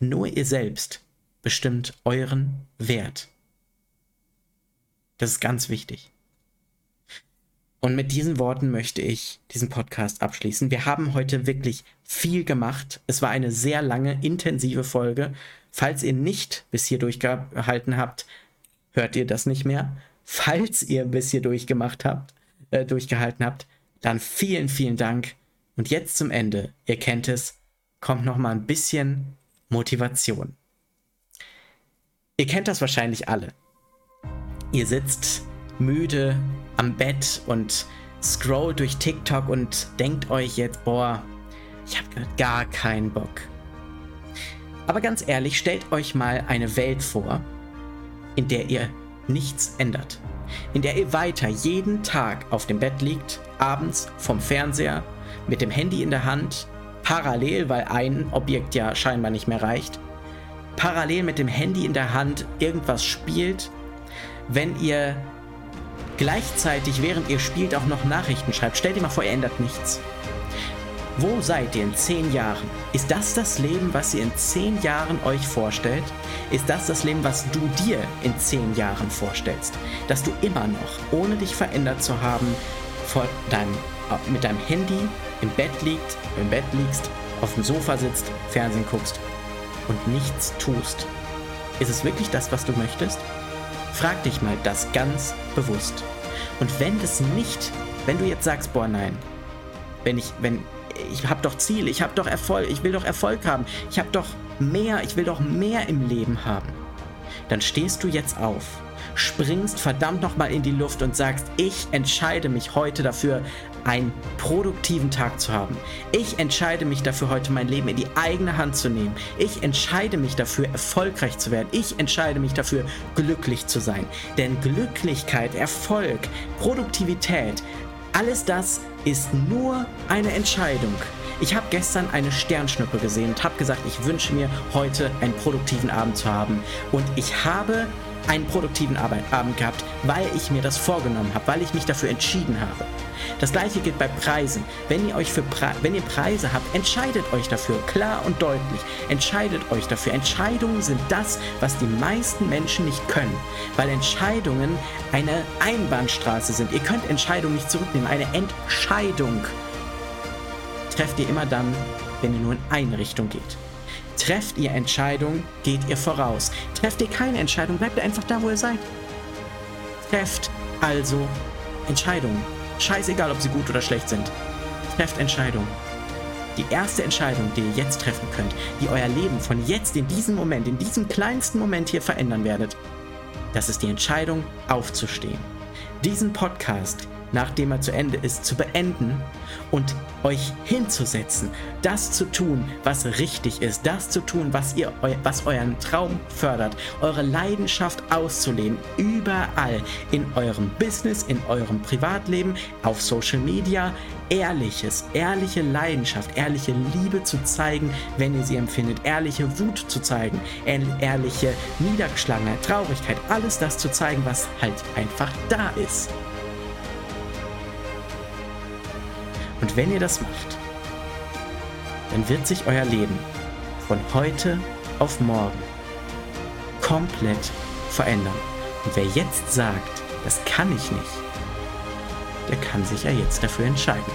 Nur ihr selbst bestimmt euren Wert. Das ist ganz wichtig. Und mit diesen Worten möchte ich diesen Podcast abschließen. Wir haben heute wirklich viel gemacht. Es war eine sehr lange, intensive Folge. Falls ihr nicht bis hier durchgehalten habt, hört ihr das nicht mehr. Falls ihr bis hier durchgemacht habt, äh, durchgehalten habt, dann vielen, vielen Dank und jetzt zum Ende, ihr kennt es, kommt noch mal ein bisschen Motivation. Ihr kennt das wahrscheinlich alle. Ihr sitzt müde am Bett und scrollt durch TikTok und denkt euch jetzt, boah, ich habe gar keinen Bock. Aber ganz ehrlich, stellt euch mal eine Welt vor, in der ihr nichts ändert. In der ihr weiter jeden Tag auf dem Bett liegt, abends vom Fernseher, mit dem Handy in der Hand, parallel, weil ein Objekt ja scheinbar nicht mehr reicht, parallel mit dem Handy in der Hand irgendwas spielt, wenn ihr gleichzeitig, während ihr spielt, auch noch Nachrichten schreibt. Stellt ihr mal vor, ihr ändert nichts. Wo seid ihr in zehn Jahren? Ist das das Leben, was ihr in zehn Jahren euch vorstellt? Ist das das Leben, was du dir in zehn Jahren vorstellst? Dass du immer noch, ohne dich verändert zu haben, deinem, mit deinem Handy im Bett liegt, im Bett liegst, auf dem Sofa sitzt, Fernsehen guckst und nichts tust. Ist es wirklich das, was du möchtest? Frag dich mal das ganz bewusst. Und wenn es nicht, wenn du jetzt sagst, boah nein, wenn ich, wenn ich habe doch Ziele, ich habe doch Erfolg, ich will doch Erfolg haben, ich habe doch mehr, ich will doch mehr im Leben haben. Dann stehst du jetzt auf, springst verdammt nochmal in die Luft und sagst, ich entscheide mich heute dafür, einen produktiven Tag zu haben. Ich entscheide mich dafür, heute mein Leben in die eigene Hand zu nehmen. Ich entscheide mich dafür, erfolgreich zu werden. Ich entscheide mich dafür, glücklich zu sein. Denn Glücklichkeit, Erfolg, Produktivität, alles das ist nur eine Entscheidung. Ich habe gestern eine Sternschnuppe gesehen und habe gesagt, ich wünsche mir heute einen produktiven Abend zu haben. Und ich habe einen produktiven Abend gehabt, weil ich mir das vorgenommen habe, weil ich mich dafür entschieden habe. Das gleiche gilt bei Preisen. Wenn ihr euch für Pre wenn ihr Preise habt, entscheidet euch dafür, klar und deutlich. Entscheidet euch dafür. Entscheidungen sind das, was die meisten Menschen nicht können, weil Entscheidungen eine Einbahnstraße sind. Ihr könnt Entscheidungen nicht zurücknehmen. Eine Entscheidung trefft ihr immer dann, wenn ihr nur in eine Richtung geht. Trefft ihr Entscheidungen, geht ihr voraus. Trefft ihr keine Entscheidung, bleibt ihr einfach da, wo ihr seid. Trefft also Entscheidungen. Scheißegal, ob sie gut oder schlecht sind. Trefft Entscheidungen. Die erste Entscheidung, die ihr jetzt treffen könnt, die euer Leben von jetzt in diesem Moment, in diesem kleinsten Moment hier verändern werdet, das ist die Entscheidung, aufzustehen. Diesen Podcast nachdem er zu Ende ist, zu beenden und euch hinzusetzen, das zu tun, was richtig ist, das zu tun, was ihr was euren Traum fördert, eure Leidenschaft auszuleben, überall in eurem Business, in eurem Privatleben, auf Social Media, ehrliches, ehrliche Leidenschaft, ehrliche Liebe zu zeigen, wenn ihr sie empfindet, ehrliche Wut zu zeigen, ehrliche Niedergeschlagenheit, Traurigkeit, alles das zu zeigen, was halt einfach da ist. Und wenn ihr das macht, dann wird sich euer Leben von heute auf morgen komplett verändern. Und wer jetzt sagt, das kann ich nicht, der kann sich ja jetzt dafür entscheiden.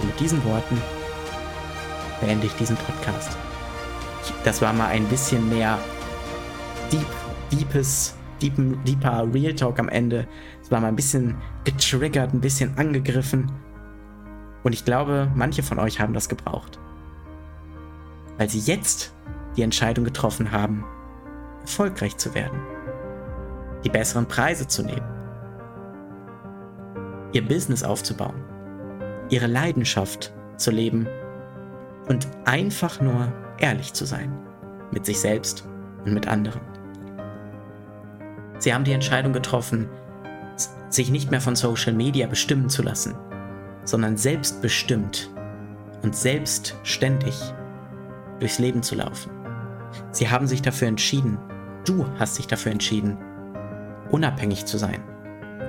Und mit diesen Worten beende ich diesen Podcast. Das war mal ein bisschen mehr deep, deepes, deep, deeper Real Talk am Ende war mal ein bisschen getriggert, ein bisschen angegriffen. Und ich glaube, manche von euch haben das gebraucht. Weil sie jetzt die Entscheidung getroffen haben, erfolgreich zu werden. Die besseren Preise zu nehmen. Ihr Business aufzubauen. Ihre Leidenschaft zu leben. Und einfach nur ehrlich zu sein. Mit sich selbst und mit anderen. Sie haben die Entscheidung getroffen, sich nicht mehr von Social Media bestimmen zu lassen, sondern selbstbestimmt und selbstständig durchs Leben zu laufen. Sie haben sich dafür entschieden, du hast dich dafür entschieden, unabhängig zu sein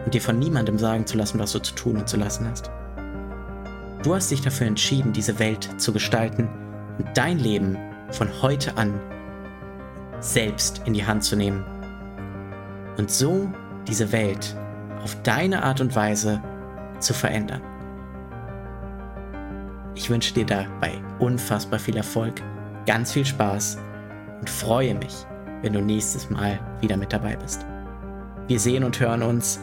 und dir von niemandem sagen zu lassen, was du zu tun und zu lassen hast. Du hast dich dafür entschieden, diese Welt zu gestalten und dein Leben von heute an selbst in die Hand zu nehmen und so diese Welt auf deine Art und Weise zu verändern. Ich wünsche dir dabei unfassbar viel Erfolg, ganz viel Spaß und freue mich, wenn du nächstes Mal wieder mit dabei bist. Wir sehen und hören uns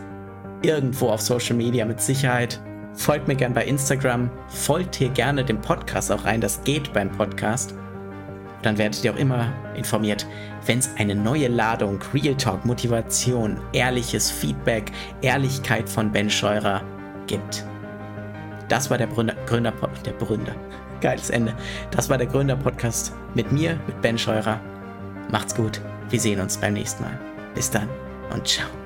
irgendwo auf Social Media mit Sicherheit. Folgt mir gern bei Instagram, folgt hier gerne dem Podcast auch rein, das geht beim Podcast. Dann werdet ihr auch immer informiert, wenn es eine neue Ladung Real Talk, Motivation, ehrliches Feedback, Ehrlichkeit von Ben Scheurer gibt. Das war der Gründer, Gründer, der Gründer. Geiles Ende. Das war der Gründer-Podcast mit mir, mit Ben Scheurer. Macht's gut. Wir sehen uns beim nächsten Mal. Bis dann und ciao.